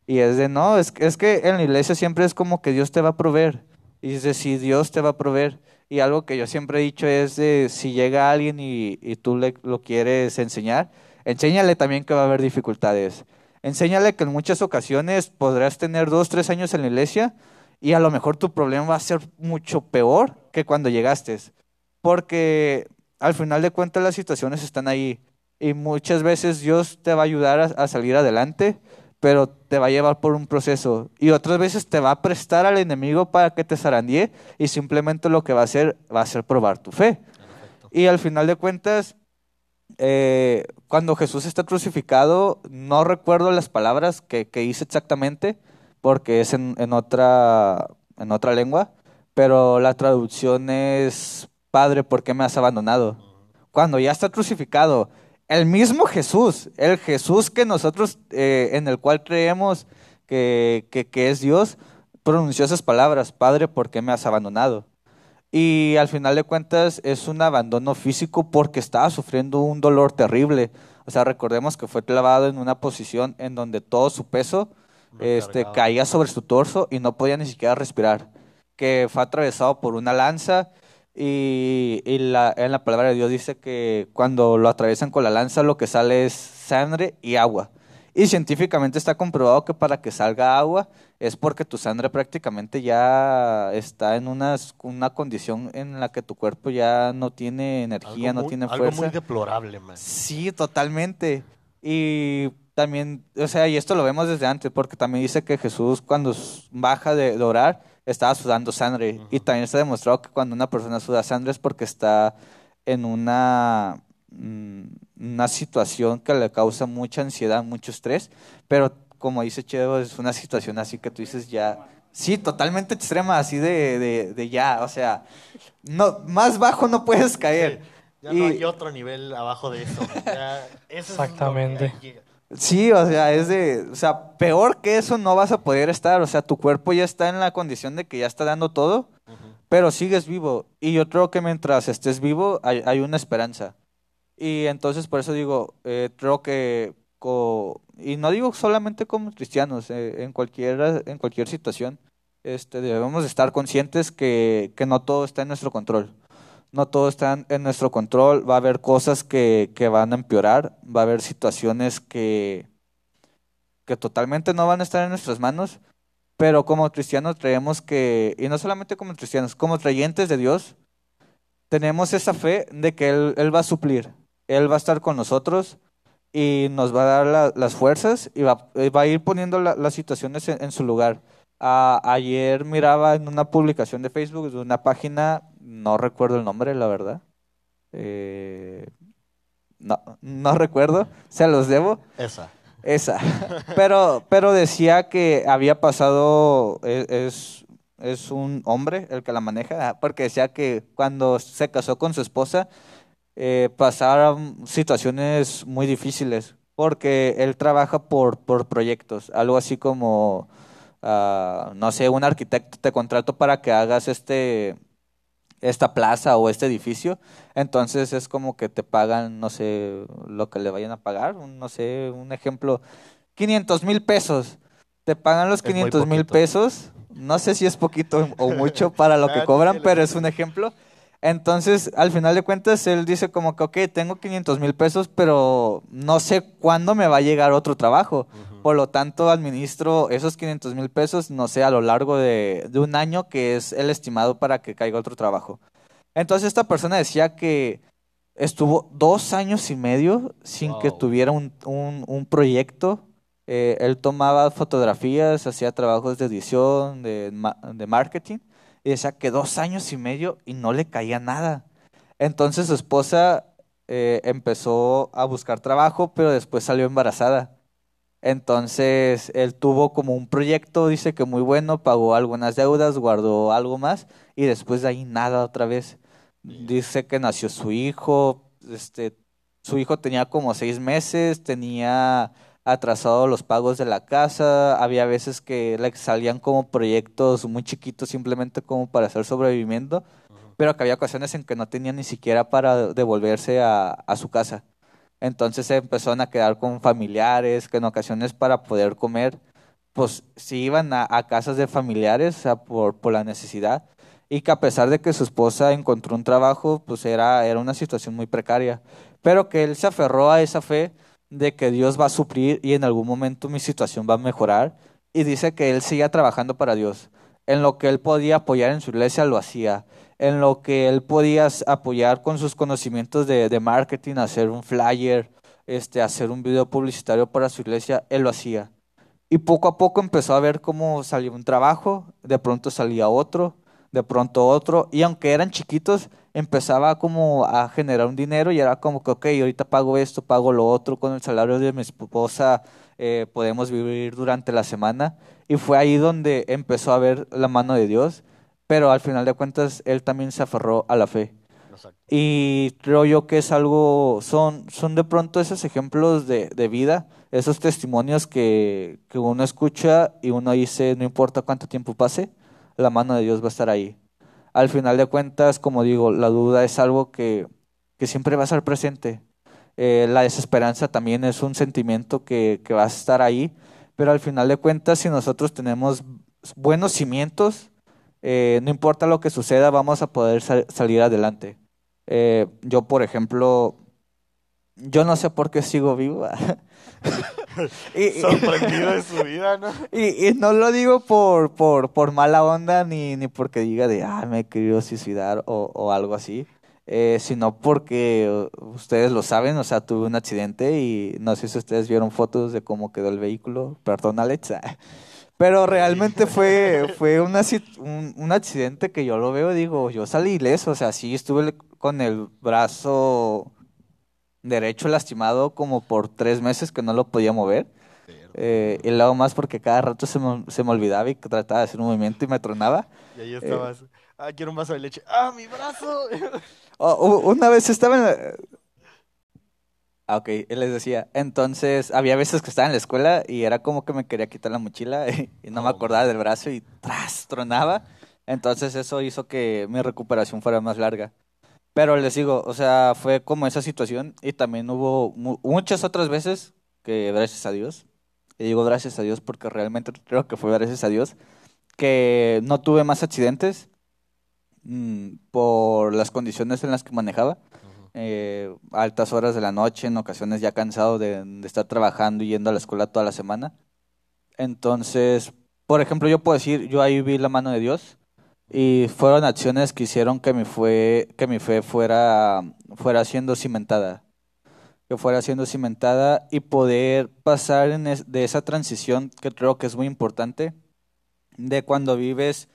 Y es de, no, es, es que en la iglesia siempre es como que Dios te va a proveer. Y es de, si Dios te va a proveer. Y algo que yo siempre he dicho es de, si llega alguien y, y tú le, lo quieres enseñar, enséñale también que va a haber dificultades. Enséñale que en muchas ocasiones podrás tener dos, tres años en la iglesia y a lo mejor tu problema va a ser mucho peor que cuando llegaste. Porque al final de cuentas las situaciones están ahí. Y muchas veces Dios te va a ayudar a, salir adelante, pero te va a llevar por un proceso. Y otras veces te va a prestar al enemigo para que te zarandee y simplemente lo que va a hacer va a ser probar tu fe. Y al final de cuentas, eh, cuando Jesús está crucificado, no recuerdo las palabras que, que hice exactamente porque es en, en, otra, en otra lengua, pero la traducción es Padre, ¿por qué me has abandonado? Cuando ya está crucificado, el mismo Jesús, el Jesús que nosotros, eh, en el cual creemos que, que, es Dios, pronunció esas palabras, Padre, ¿por qué me has abandonado? Y al final de cuentas es un abandono físico porque estaba sufriendo un dolor terrible. O sea, recordemos que fue clavado en una posición en donde todo su peso este, caía sobre su torso y no podía ni siquiera respirar. Que fue atravesado por una lanza y, la, en la palabra de Dios dice que cuando lo atraviesan con la lanza lo que sale es sangre y agua. Y científicamente está comprobado que para que salga agua es porque tu sangre prácticamente ya está en una, una condición en la que tu cuerpo ya no tiene energía, no tiene fuerza. Algo muy deplorable, man. Sí, totalmente. Y también, o sea, y esto lo vemos desde antes, porque también dice que Jesús cuando baja de orar, estaba sudando sangre. Y también se ha demostrado que cuando una persona suda sangre es porque está en una, mm, una situación que le causa mucha ansiedad, mucho estrés. Pero como dice Chedo, es una situación así que tú dices ya. Sí, totalmente extrema, así de, de, de ya, o sea, no, más bajo no puedes caer. ya no hay otro nivel abajo de eso. Exactamente. Sí, o sea, es de, o sea, peor que eso no vas a poder estar, o sea, tu cuerpo ya está en la condición de que ya está dando todo, pero sigues vivo. Y yo creo que mientras estés vivo hay, una esperanza. Y entonces por eso digo, eh, creo que, y no digo solamente como cristianos, eh, en, cualquier, en cualquier situación, este, debemos estar conscientes que, que no todo está en nuestro control no todo está en nuestro control, va a haber cosas que, van a empeorar, va a haber situaciones que, que totalmente no van a estar en nuestras manos, pero como cristianos creemos que, y no solamente como cristianos, como creyentes de Dios, tenemos esa fe de que Él, va a suplir, Él va a estar con nosotros y nos va a dar las fuerzas y va, va, a ir poniendo las situaciones en, su lugar. Ayer miraba en una publicación de Facebook de una página no recuerdo el nombre, la verdad. Eh, no, no recuerdo, se los debo. Esa. Esa. Pero, pero decía que había pasado, e, es, es un hombre el que la maneja, ah, porque decía que cuando se casó con su esposa, eh, pasaron situaciones muy difíciles, porque él trabaja por, por proyectos, algo así como, ah, no sé, un arquitecto te contrato para que hagas este esta plaza o este edificio, entonces es como que te pagan, no sé, lo que le vayan a pagar, no sé, un ejemplo, 500 mil pesos, te pagan los 500 mil pesos, no sé si es poquito o mucho para lo que cobran, pero es un ejemplo. Entonces, al final de cuentas, él dice como que, ok, tengo 500 mil pesos, pero no sé cuándo me va a llegar otro trabajo. Por lo tanto, administro esos 500 mil pesos, no sé, a lo largo de, un año, que es el estimado para que caiga otro trabajo. Entonces, esta persona decía que estuvo dos años y medio sin que tuviera un, un- un proyecto. Eh, él tomaba fotografías, hacía trabajos de edición, de marketing, y decía que dos años y medio y no le caía nada. Entonces su esposa eh, empezó a buscar trabajo, pero después salió embarazada. Entonces él tuvo como un proyecto, dice que muy bueno, pagó algunas deudas, guardó algo más y después de ahí nada otra vez. Dice que nació su hijo, este, su hijo tenía como seis meses, tenía atrasado los pagos de la casa, había veces que le salían como proyectos muy chiquitos simplemente como para hacer sobrevivimiento, pero que había ocasiones en que no tenía ni siquiera para devolverse a, a su casa. Entonces se empezaron a quedar con familiares, que en ocasiones para poder comer, pues sí iban a, a casas de familiares, o sea, por, por la necesidad, y que a pesar de que su esposa encontró un trabajo, pues era, era una situación muy precaria, pero que él se aferró a esa fe de que Dios va a suplir y en algún momento mi situación va a mejorar, y dice que él seguía trabajando para Dios. En lo que él podía apoyar en su iglesia, lo hacía en lo que él podía apoyar con sus conocimientos de, de marketing, hacer un flyer, este, hacer un video publicitario para su iglesia, él lo hacía. Y poco a poco empezó a ver cómo salía un trabajo, de pronto salía otro, de pronto otro, y aunque eran chiquitos, empezaba como a generar un dinero y era como que, ok, ahorita pago esto, pago lo otro, con el salario de mi esposa eh, podemos vivir durante la semana. Y fue ahí donde empezó a ver la mano de Dios, pero al final de cuentas él también se aferró a la fe. Exacto. Y creo yo que es algo, son, son de pronto esos ejemplos de, de vida, esos testimonios que, que uno escucha y uno dice, no importa cuánto tiempo pase, la mano de Dios va a estar ahí. Al final de cuentas, como digo, la duda es algo que, que siempre va a estar presente. Eh, la desesperanza también es un sentimiento que, que va a estar ahí, pero al final de cuentas, si nosotros tenemos buenos cimientos, eh, no importa lo que suceda, vamos a poder sal- salir adelante. Eh, yo, por ejemplo, yo no sé por qué sigo vivo. y, Sorprendido de su vida, ¿no? y- y no lo digo por, por, por mala onda ni, ni porque diga de, ah, me he querido suicidar o, o algo así, eh, sino porque ustedes lo saben, o sea, tuve un accidente y no sé si ustedes vieron fotos de cómo quedó el vehículo, perdón Alexa, pero realmente fue, fue una un, un accidente que yo lo veo, digo, yo salí ileso, o sea, sí estuve con el brazo derecho lastimado como por tres meses que no lo podía mover. Eh, y luego más porque cada rato se me, se me olvidaba y que trataba de hacer un movimiento y me tronaba. Y ahí estabas. Ah, quiero un vaso de leche. ¡Ah, mi brazo! O- u- una vez estaba en la... Ah, ok, él les decía. Entonces, había veces que estaba en la escuela y era como que me quería quitar la mochila y, no me Oh, acordaba del brazo y tras, tronaba. Entonces, eso hizo que mi recuperación fuera más larga. Pero les digo, o sea, fue como esa situación y también hubo mu- muchas otras veces que gracias a Dios, y digo gracias a Dios porque realmente creo que fue gracias a Dios, que no tuve más accidentes mm, por las condiciones en las que manejaba. Eh, altas horas de la noche, en ocasiones ya cansado de, de estar trabajando y yendo a la escuela toda la semana. Entonces, por ejemplo, yo puedo decir, yo ahí vi la mano de Dios y fueron acciones que hicieron que mi, fue, que mi fe fuera, fuera siendo cimentada. Que fuera siendo cimentada y poder pasar en es- de esa transición que creo que es muy importante, de cuando vives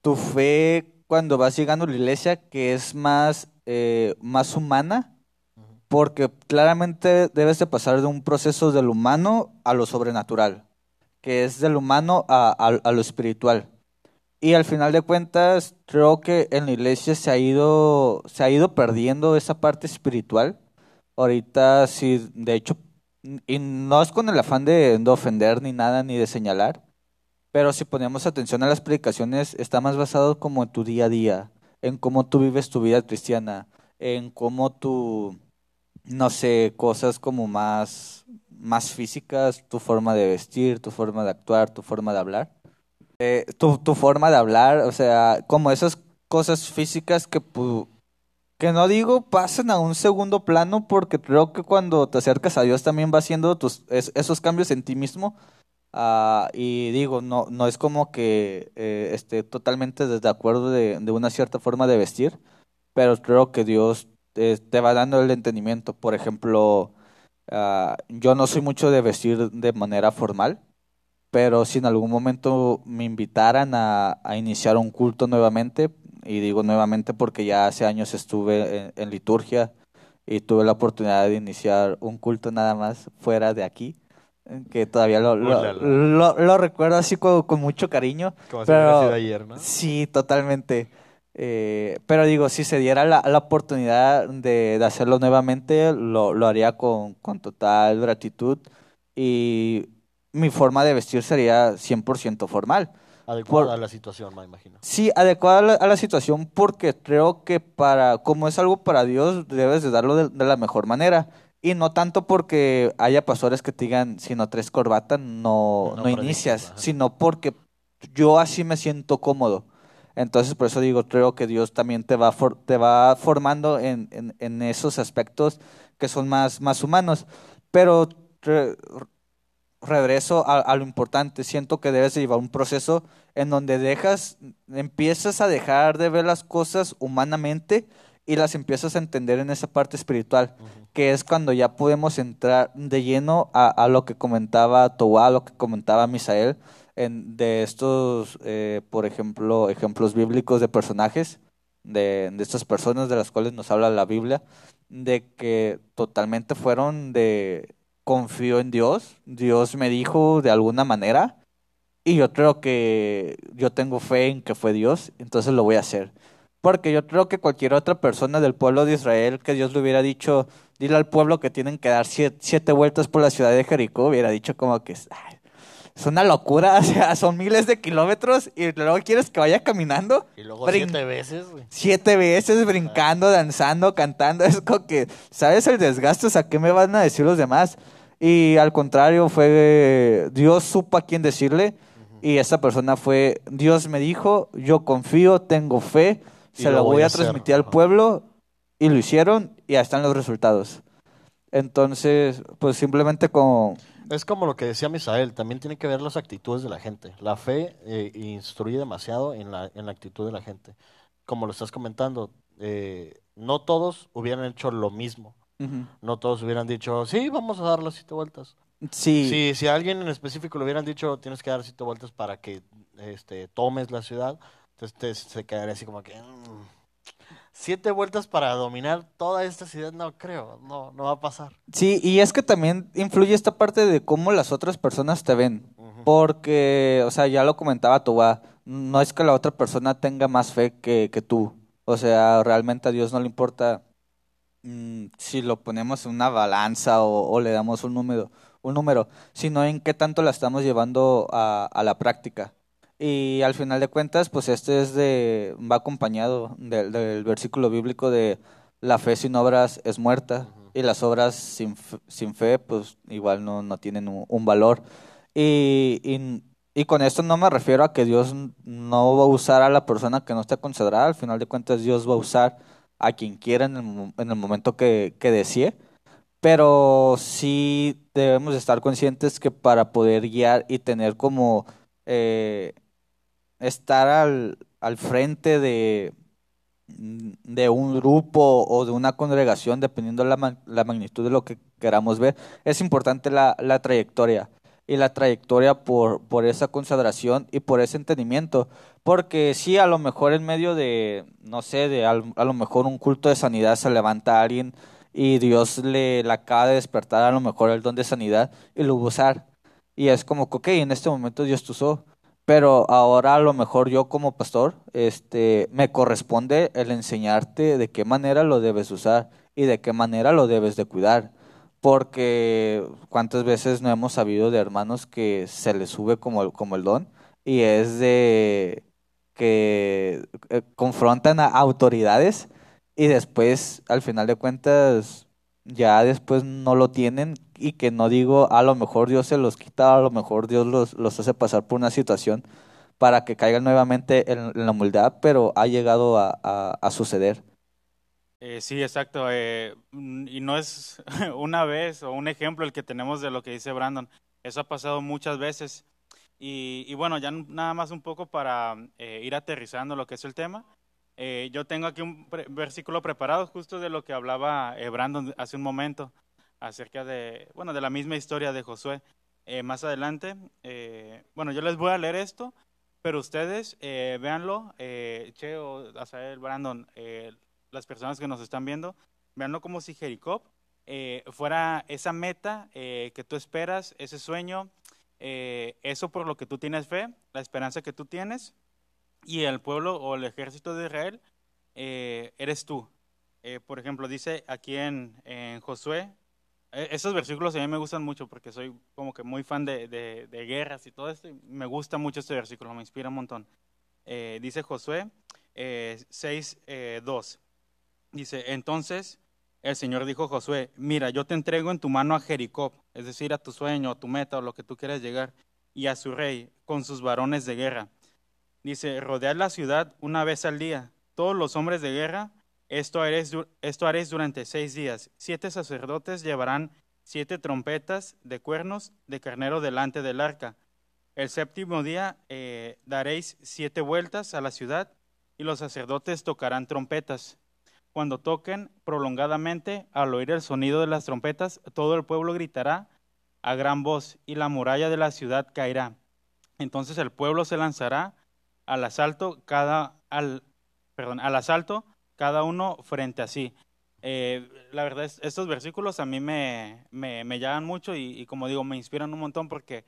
tu fe, cuando vas llegando a la iglesia, que es más, eh, más humana, porque claramente debes de pasar de un proceso del humano a lo sobrenatural, que es del humano a, a- a lo espiritual. Y al final de cuentas, creo que en la iglesia se ha ido, se ha ido perdiendo esa parte espiritual. Ahorita sí, de hecho, y no es con el afán de, de ofender ni nada, ni de señalar, pero si ponemos atención a las predicaciones, está más basado como en tu día a día, en cómo tú vives tu vida cristiana, en cómo tú, no sé, cosas como más, más físicas, tu forma de vestir, tu forma de actuar, tu forma de hablar. Eh, tu, forma de hablar, o sea, como esas cosas físicas que, que no digo pasan a un segundo plano porque creo que cuando te acercas a Dios también va haciendo tus, es- esos cambios en ti mismo. Ah, y digo, no, no es como que eh, esté totalmente de acuerdo de, de una cierta forma de vestir, pero creo que Dios te, te va dando el entendimiento. Por ejemplo, ah, yo no soy mucho de vestir de manera formal, pero si en algún momento me invitaran a, a iniciar un culto nuevamente, y digo nuevamente porque ya hace años estuve en, en liturgia y tuve la oportunidad de iniciar un culto nada más fuera de aquí, que todavía lo, lo, Ulala. lo- lo recuerdo así con, con mucho cariño. Como si Pero- hubiera sido ayer, ¿no? Sí, totalmente. Eh, pero digo, si se diera la, la oportunidad de, de hacerlo nuevamente, lo, lo haría con, con total gratitud y mi forma de vestir sería 100% formal. Adecuada Por- a la situación, me imagino. Sí, adecuada a la, a la situación porque creo que para, como es algo para Dios, debes de darlo de, de la mejor manera. Y no tanto porque haya pastores que te digan, si no traes corbata, no, No inicias, sino porque yo así me siento cómodo. Entonces, por eso digo, creo que Dios también te va, for- te va formando en, en, en esos aspectos que son más, más humanos. Pero re- regreso a, a lo importante, siento que debes de llevar un proceso en donde dejas, empiezas a dejar de ver las cosas humanamente y las empiezas a entender en esa parte espiritual, que es cuando ya podemos entrar de lleno a, a lo que comentaba Toa, a lo que comentaba Misael, en, de estos, eh, por ejemplo, ejemplos bíblicos de personajes, de, de estas personas de las cuales nos habla la Biblia, de que totalmente fueron de confío en Dios, Dios me dijo de alguna manera, y yo creo que yo tengo fe en que fue Dios, entonces lo voy a hacer. Porque yo creo que cualquier otra persona del pueblo de Israel que Dios le hubiera dicho, dile al pueblo que tienen que dar siete, vueltas por la ciudad de Jericó, hubiera dicho como que "Ay, es una locura, o sea, son miles de kilómetros y luego quieres que vaya caminando Y luego siete veces, güey. siete veces brincando, danzando, cantando. Es como que, ¿sabes el desgaste? O sea, ¿qué me van a decir los demás? Y al contrario, fue Dios supo a quién decirle. Y esa persona fue, Dios me dijo, yo confío, tengo fe, Y se lo lo voy voy a hacer. transmitir al pueblo. Y lo hicieron y ahí están los resultados. Entonces, pues simplemente como... Es como lo que decía Misael, también tiene que ver las actitudes de la gente. La fe eh, instruye demasiado en la, en la actitud de la gente. Como lo estás comentando, eh, no todos hubieran hecho lo mismo. No todos hubieran dicho, sí, vamos a dar las siete vueltas. Sí, Si, si a alguien en específico le hubieran dicho, tienes que dar siete vueltas para que este, tomes la ciudad, entonces te- se quedaría así como que... "Mm, siete vueltas para dominar toda esta ciudad, no creo, no, no va a pasar. sí, y es que también influye esta parte de cómo las otras personas te ven. Porque, o sea, ya lo comentaba Tuba, no es que la otra persona tenga más fe que, que tú. O sea, realmente a Dios no le importa mm, si lo ponemos en una balanza o, o le damos un número, un número, sino en qué tanto la estamos llevando a, a la práctica. Y al final de cuentas, pues este es de, va acompañado del, del versículo bíblico de la fe sin obras es muerta y las obras sin, sin fe, pues igual no, no tienen un, un valor. Y, y, y con esto no me refiero a que Dios no va a usar a la persona que no está consagrada, al final de cuentas Dios va a usar a quien quiera en el, en el momento que, que desee, pero sí debemos estar conscientes que para poder guiar y tener como eh, estar al, al frente de, de un grupo o de una congregación, dependiendo la, la magnitud de lo que queramos ver, es importante la, la trayectoria y la trayectoria por, por esa consagración y por ese entendimiento. Porque sí, a lo mejor en medio de, no sé, de al- a lo mejor un culto de sanidad se levanta alguien y Dios le, le acaba de despertar a lo mejor el don de sanidad y lo usar. Y es como que, ok, en este momento Dios te usó. Pero ahora a lo mejor yo como pastor, este, me corresponde el enseñarte de qué manera lo debes usar y de qué manera lo debes de cuidar. Porque cuántas veces no hemos sabido de hermanos que se les sube como el, como el don y es de que eh, confrontan a autoridades y después, al final de cuentas, ya después no lo tienen y que no digo, a lo mejor Dios se los quita, a lo mejor Dios los, los hace pasar por una situación para que caigan nuevamente en, en la humildad, pero ha llegado a, a- a suceder. Eh, sí, exacto. eh, y no es una vez o un ejemplo el que tenemos de lo que dice Brandon. Eso ha pasado muchas veces. Y, y bueno, ya nada más un poco para eh, ir aterrizando lo que es el tema. Eh, yo tengo aquí un pre- versículo preparado justo de lo que hablaba eh, Brandon hace un momento acerca de, bueno, de la misma historia de Josué. Eh, más adelante, eh, bueno, yo les voy a leer esto, pero ustedes eh, véanlo, eh, Cheo, Azael, Brandon, las personas que nos están viendo, véanlo como si Jericó fuera esa meta que tú esperas, ese sueño, eso por lo que tú tienes fe, la esperanza que tú tienes, y el pueblo o el ejército de Israel eres tú. Por ejemplo, dice aquí en, en Josué, esos versículos a mí me gustan mucho porque soy como que muy fan de, de- guerras y todo esto. me gusta mucho este versículo, me inspira un montón. Eh, dice Josué eh, 6, eh, 2. Dice, entonces el Señor dijo a Josué, mira, yo te entrego en tu mano a Jericó, es decir, a tu sueño, a tu meta, o lo que tú quieras llegar, y a su rey, con sus varones de guerra. Dice, rodead la ciudad una vez al día. Todos los hombres de guerra, esto haréis, esto haréis durante seis días. Siete sacerdotes llevarán siete trompetas de cuernos de carnero delante del arca. El séptimo día eh, daréis siete vueltas a la ciudad y los sacerdotes tocarán trompetas. Cuando toquen prolongadamente, al oír el sonido de las trompetas, todo el pueblo gritará a gran voz y la muralla de la ciudad caerá. Entonces el pueblo se lanzará al asalto cada al perdón, al asalto cada uno frente a sí. Eh, la verdad es, estos versículos a mí me, me, llaman mucho y, como digo me inspiran un montón porque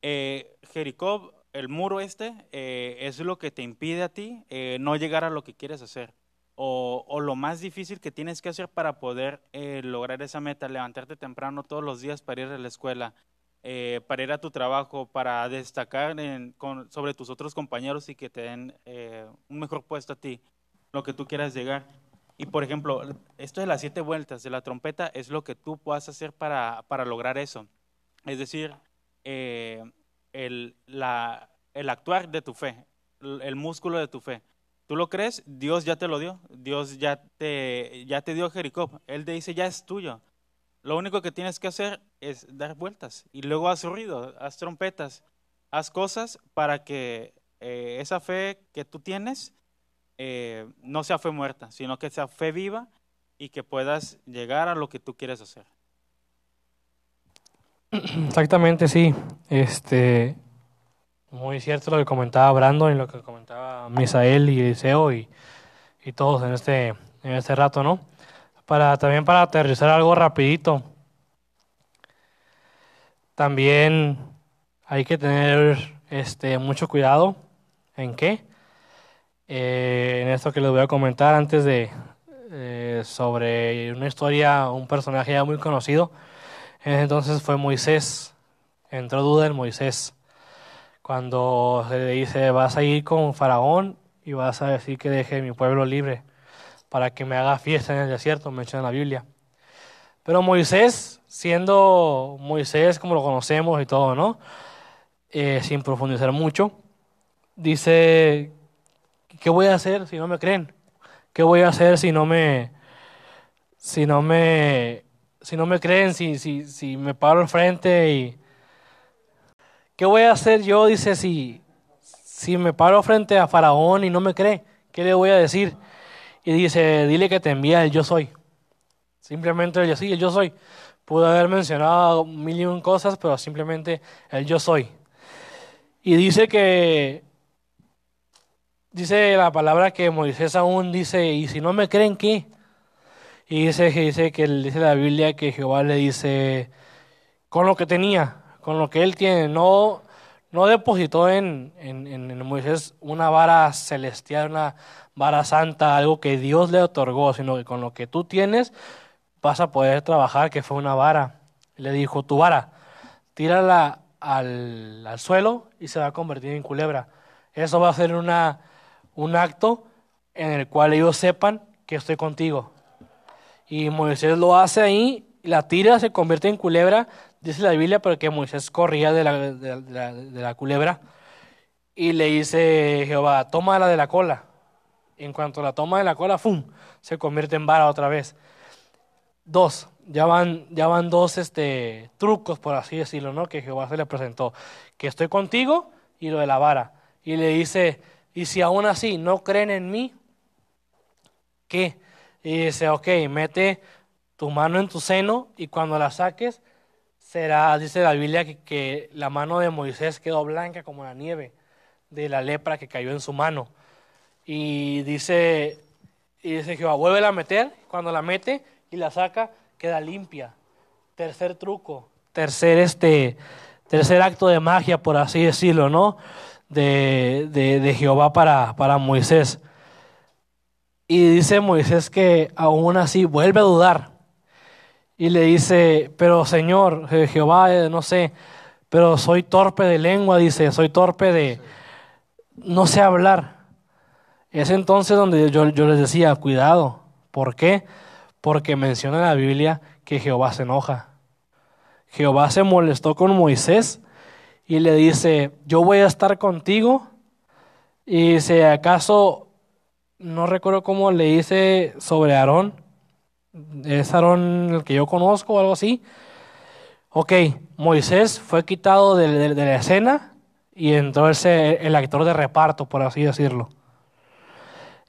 eh, Jericó, el muro este, eh, es lo que te impide a ti eh, no llegar a lo que quieres hacer. O, o lo más difícil que tienes que hacer para poder lograr esa meta, levantarte temprano todos los días para ir a la escuela, para ir a tu trabajo, para destacar sobre tus otros compañeros y que te den un mejor puesto a ti, lo que tú quieras llegar. Y por ejemplo, esto de las siete vueltas de la trompeta es lo que tú puedas hacer para, para lograr eso. Es decir, eh, el, la, el actuar de tu fe, el, músculo de tu fe. ¿Tú lo crees? Dios ya te lo dio. Dios ya te, ya te dio Jericó. Él te dice, ya es tuyo. Lo único que tienes que hacer es dar vueltas y luego haz ruido, haz trompetas, haz cosas para que eh, esa fe que tú tienes eh, no sea fe muerta, sino que sea fe viva y que puedas llegar a lo que tú quieres hacer. Exactamente, sí. Este, muy cierto lo que comentaba Brandon y lo que comentaba Misael y Eliseo y, y todos en este, en este rato, ¿no? Para, también para aterrizar algo rapidito. También hay que tener este, mucho cuidado en qué. Eh, en esto que les voy a comentar antes de eh, sobre una historia, un personaje ya muy conocido. En ese entonces fue Moisés. Entró duda en Moisés. Cuando se le dice, vas a ir con Faraón y vas a decir que deje mi pueblo libre para que me haga fiesta en el desierto, menciona en la Biblia. Pero Moisés, siendo Moisés como lo conocemos y todo, ¿no? Eh, sin profundizar mucho, dice, ¿qué voy a hacer si no me creen? ¿Qué voy a hacer si no me, si no me, si no me creen, si, si, si me paro al frente y ¿qué voy a hacer yo? Dice, si, si me paro frente a Faraón y no me cree, ¿qué le voy a decir? Y dice, dile que te envía el yo soy. Simplemente el yo sí, el yo soy. Pudo haber mencionado mil y un cosas, pero simplemente el yo soy. Y dice que, dice la palabra que Moisés aún dice, y si no me creen, ¿qué? Y dice, dice que dice la Biblia que Jehová le dice, con lo que tenía, con lo que él tiene, no, no depositó en, en, en Moisés una vara celestial, una vara santa, algo que Dios le otorgó, sino que con lo que tú tienes vas a poder trabajar, que fue una vara. Le dijo, tu vara, tírala al, al suelo y se va a convertir en culebra. Eso va a ser una, un acto en el cual ellos sepan que estoy contigo. Y Moisés lo hace ahí, la tira, se convierte en culebra, dice la Biblia, pero que Moisés corría de la, de, la, de la culebra. Y le dice Jehová, tómala de la cola. En cuanto la toma de la cola, ¡fum! Se convierte en vara otra vez. Dos, ya van, ya van dos este, trucos, por así decirlo, ¿no? Que Jehová se le presentó. Que estoy contigo y lo de la vara. Y le dice, y si aún así no creen en mí, qué? Y dice, ok, mete tu mano en tu seno y cuando la saques, será, dice la Biblia, que, que la mano de Moisés quedó blanca como la nieve de la lepra que cayó en su mano. Y dice, y dice Jehová, vuelve a meter, cuando la mete y la saca, queda limpia. Tercer truco, tercer, este, tercer acto de magia, por así decirlo, ¿no? De, de, de Jehová para, para Moisés. Y dice Moisés que aún así vuelve a dudar. Y le dice, pero Señor, eh, Jehová, eh, no sé, pero soy torpe de lengua, dice, soy torpe de, no sé hablar. Es entonces donde yo, yo les decía, cuidado. ¿Por qué? Porque menciona en la Biblia que Jehová se enoja. Jehová se molestó con Moisés y le dice, yo voy a estar contigo. Y si acaso, no recuerdo cómo le dice sobre Aarón, es Aarón el que yo conozco o algo así. Ok, Moisés fue quitado de, de- la escena y entró ese, el actor de reparto, por así decirlo.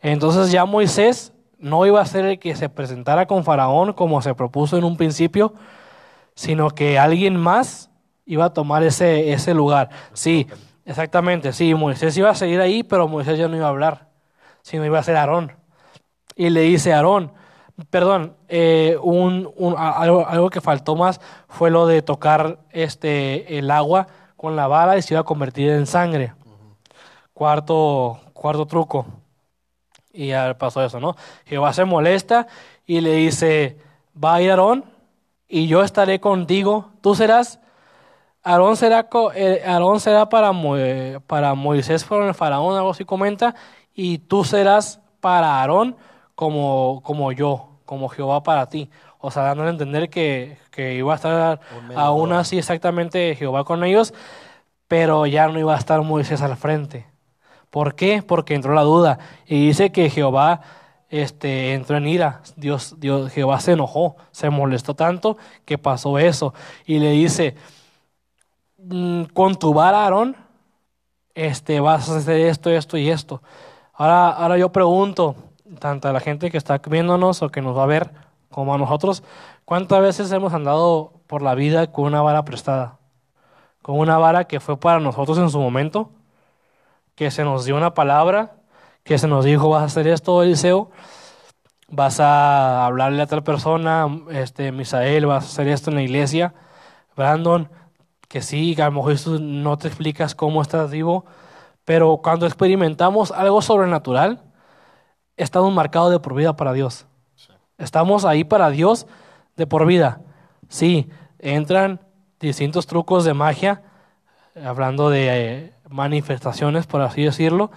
Entonces ya Moisés no iba a ser el que se presentara con Faraón como se propuso en un principio, sino que alguien más iba a tomar ese, ese lugar. Sí, exactamente, sí, Moisés iba a seguir ahí, pero Moisés ya no iba a hablar, sino iba a ser Aarón. Y le dice Aarón, perdón, eh, algo que faltó más fue lo de tocar este, el agua con la vara y se iba a convertir en sangre. Cuarto, cuarto truco. Y ya pasó eso, ¿no? Jehová se molesta y le dice, va a ir Aarón y yo estaré contigo. Tú serás, Aarón será, co- eh, Aarón será para, Mo- eh, para Moisés, para el faraón, algo así comenta, y tú serás para Aarón como, como yo, como Jehová para ti. O sea, dándole a entender que, que iba a estar Un aún así exactamente Jehová con ellos, pero ya no iba a estar Moisés al frente. ¿Por qué? Porque entró la duda. Y dice que Jehová este, entró en ira. Dios, Dios, Jehová se enojó, se molestó tanto que pasó eso. Y le dice, "Mm, con tu vara, Aarón, este, vas a hacer esto, esto y esto. Ahora, ahora yo pregunto, tanto a la gente que está viéndonos o que nos va a ver, como a nosotros, ¿cuántas veces hemos andado por la vida con una vara prestada? Con una vara que fue para nosotros en su momento, que se nos dio una palabra, que se nos dijo, vas a hacer esto, Eliseo, vas a hablarle a tal persona, este, Misael, vas a hacer esto en la iglesia, Brandon, que sí, a lo mejor no te explicas cómo estás vivo, pero cuando experimentamos algo sobrenatural, estamos marcados de por vida para Dios. Estamos ahí para Dios de por vida. Sí, entran distintos trucos de magia, hablando de eh, manifestaciones, por así decirlo,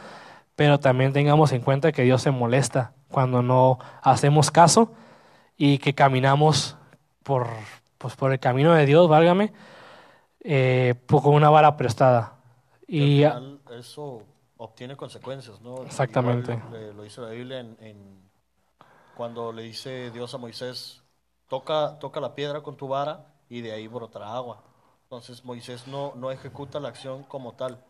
pero también tengamos en cuenta que Dios se molesta cuando no hacemos caso y que caminamos por, pues, por el camino de Dios, válgame, eh, pues, con una vara prestada. Y, al final eso obtiene consecuencias, ¿no? Exactamente. Igual, lo dice la Biblia en, en- cuando le dice Dios a Moisés, toca, toca la piedra con tu vara y de ahí brotará agua. Entonces Moisés no, no ejecuta la acción como tal.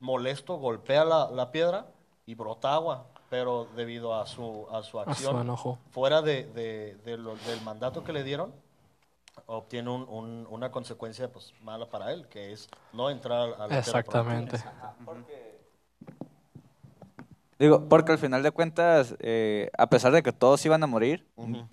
Molesto, golpea la, la piedra y brota agua, pero debido a su, a su a su acción enojo. fuera de, de- de lo- del mandato que le dieron, obtiene un- un- una consecuencia pues, mala para él, que es no entrar a la Exactamente. Digo, porque al final de cuentas, eh, a pesar de que todos iban a morir.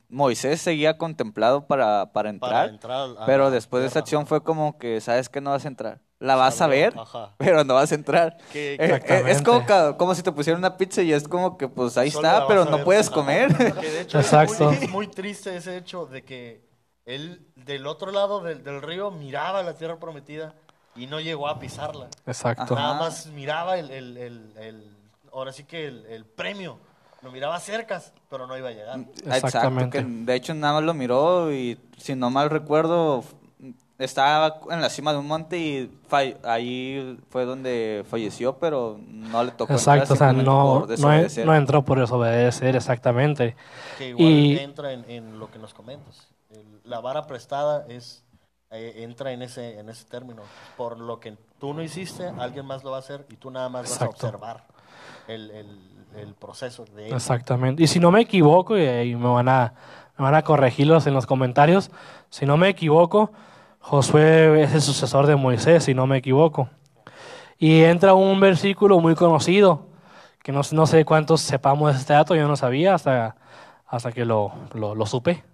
Moisés seguía contemplado para, para entrar, para entrar a pero después de tierra. acción fue como que, ¿sabes que No vas a entrar. La vas a ver, Ajá. pero no vas a entrar. Eh, eh, es como, si te pusieran una pizza y es como que, pues ahí Solo está, pero no ver. puedes Ajá. comer. Que de hecho Exacto. es muy, muy triste ese hecho de que él del otro lado del, del río miraba la tierra prometida y no llegó a pisarla. Exacto. Ajá. Nada más miraba el, el- el- el- ahora sí que el, el premio. Lo miraba cerca, pero no iba a llegar. Exacto, Exactamente. que de hecho nada más lo miró y si no mal recuerdo estaba en la cima de un monte y ahí fue donde falleció, pero no le tocó entrar Exacto, o sea, no, por no, desobedecer. no entró por desobedecer, exactamente. Que igual Y- entra en, en lo que nos comentas. La vara prestada es eh, entra en ese en ese término. Por lo que tú no hiciste, alguien más lo va a hacer y tú nada más Exacto. vas a observar. el, el- el proceso de él. Exactamente. Y si no me equivoco, y, y me, van a, me van a corregirlos en los comentarios, si no me equivoco, Josué es el sucesor de Moisés, si no me equivoco. Y entra un versículo muy conocido, que no, no sé cuántos sepamos de este dato, yo no sabía hasta, hasta que lo, lo, lo supe,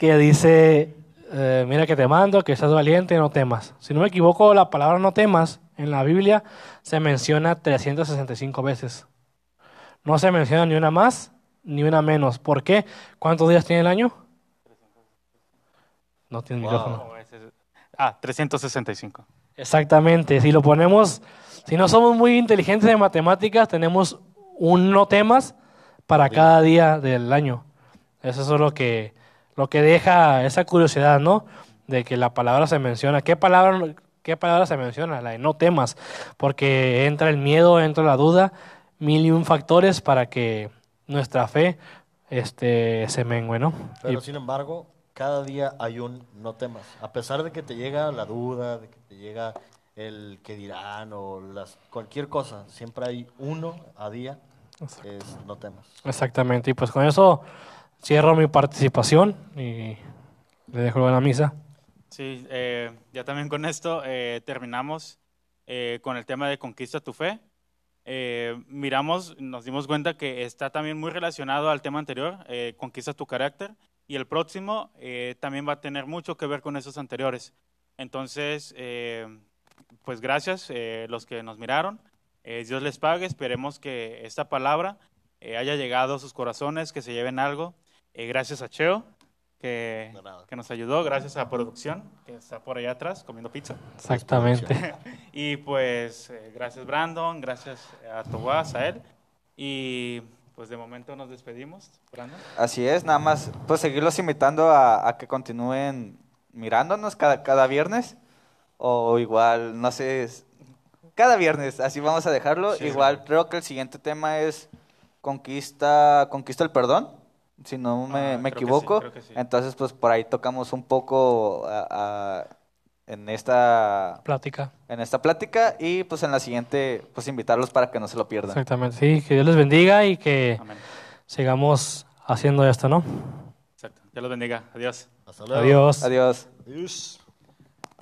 que dice, eh, mira que te mando, que seas valiente, no temas. Si no me equivoco, la palabra no temas en la Biblia se menciona 365 veces. No se menciona ni una más ni una menos. ¿Por qué? ¿Cuántos días tiene el año? No tiene Wow. micrófono. Ah, 365. Exactamente. Si lo ponemos, si no somos muy inteligentes en matemáticas, tenemos un no temas para cada día del año. Eso es lo que, lo que deja esa curiosidad, ¿no? De que la palabra se menciona. ¿Qué palabra, qué palabra se menciona? La de no temas. Porque entra el miedo, entra la duda, mil y un factores para que nuestra fe este, se mengue, ¿no? Pero Y- sin embargo, cada día hay un no temas. A pesar de que te llega la duda, de que te llega el que dirán o las, cualquier cosa, siempre hay uno a día, es no temas. Exactamente, y pues con eso cierro mi participación y le dejo la misa. Sí, eh, ya también con esto eh, terminamos eh, con el tema de conquista tu fe. Eh, miramos, nos dimos cuenta que está también muy relacionado al tema anterior, eh, conquista tu carácter, y el próximo eh, también va a tener mucho que ver con esos anteriores. Entonces, pues gracias los que nos miraron. Dios les pague. Esperemos que esta palabra haya llegado a sus corazones, que se lleven algo. Eh, gracias a Cheo, que, nos ayudó. Gracias a producción, que está por allá atrás comiendo pizza. Exactamente. Y pues eh, gracias Brandon, gracias a Tobás, a él. Y pues de momento nos despedimos, Brandon. Así es, nada más, pues seguirlos invitando a, a que continúen mirándonos cada, cada viernes. O igual, no sé, cada viernes, así vamos a dejarlo. Sí. igual creo que el siguiente tema es conquista, conquista el perdón, si no me, Ah, me sí, equivoco. sí. Entonces, pues por ahí tocamos un poco a- a- en esta Plática. en esta plática y pues en la siguiente pues invitarlos para que no se lo pierdan. Exactamente. Sí, que Dios les bendiga y que Amén. sigamos haciendo esto, ¿no? Exacto. Dios los bendiga. Adiós. Hasta luego. Adiós. Adiós. Adiós.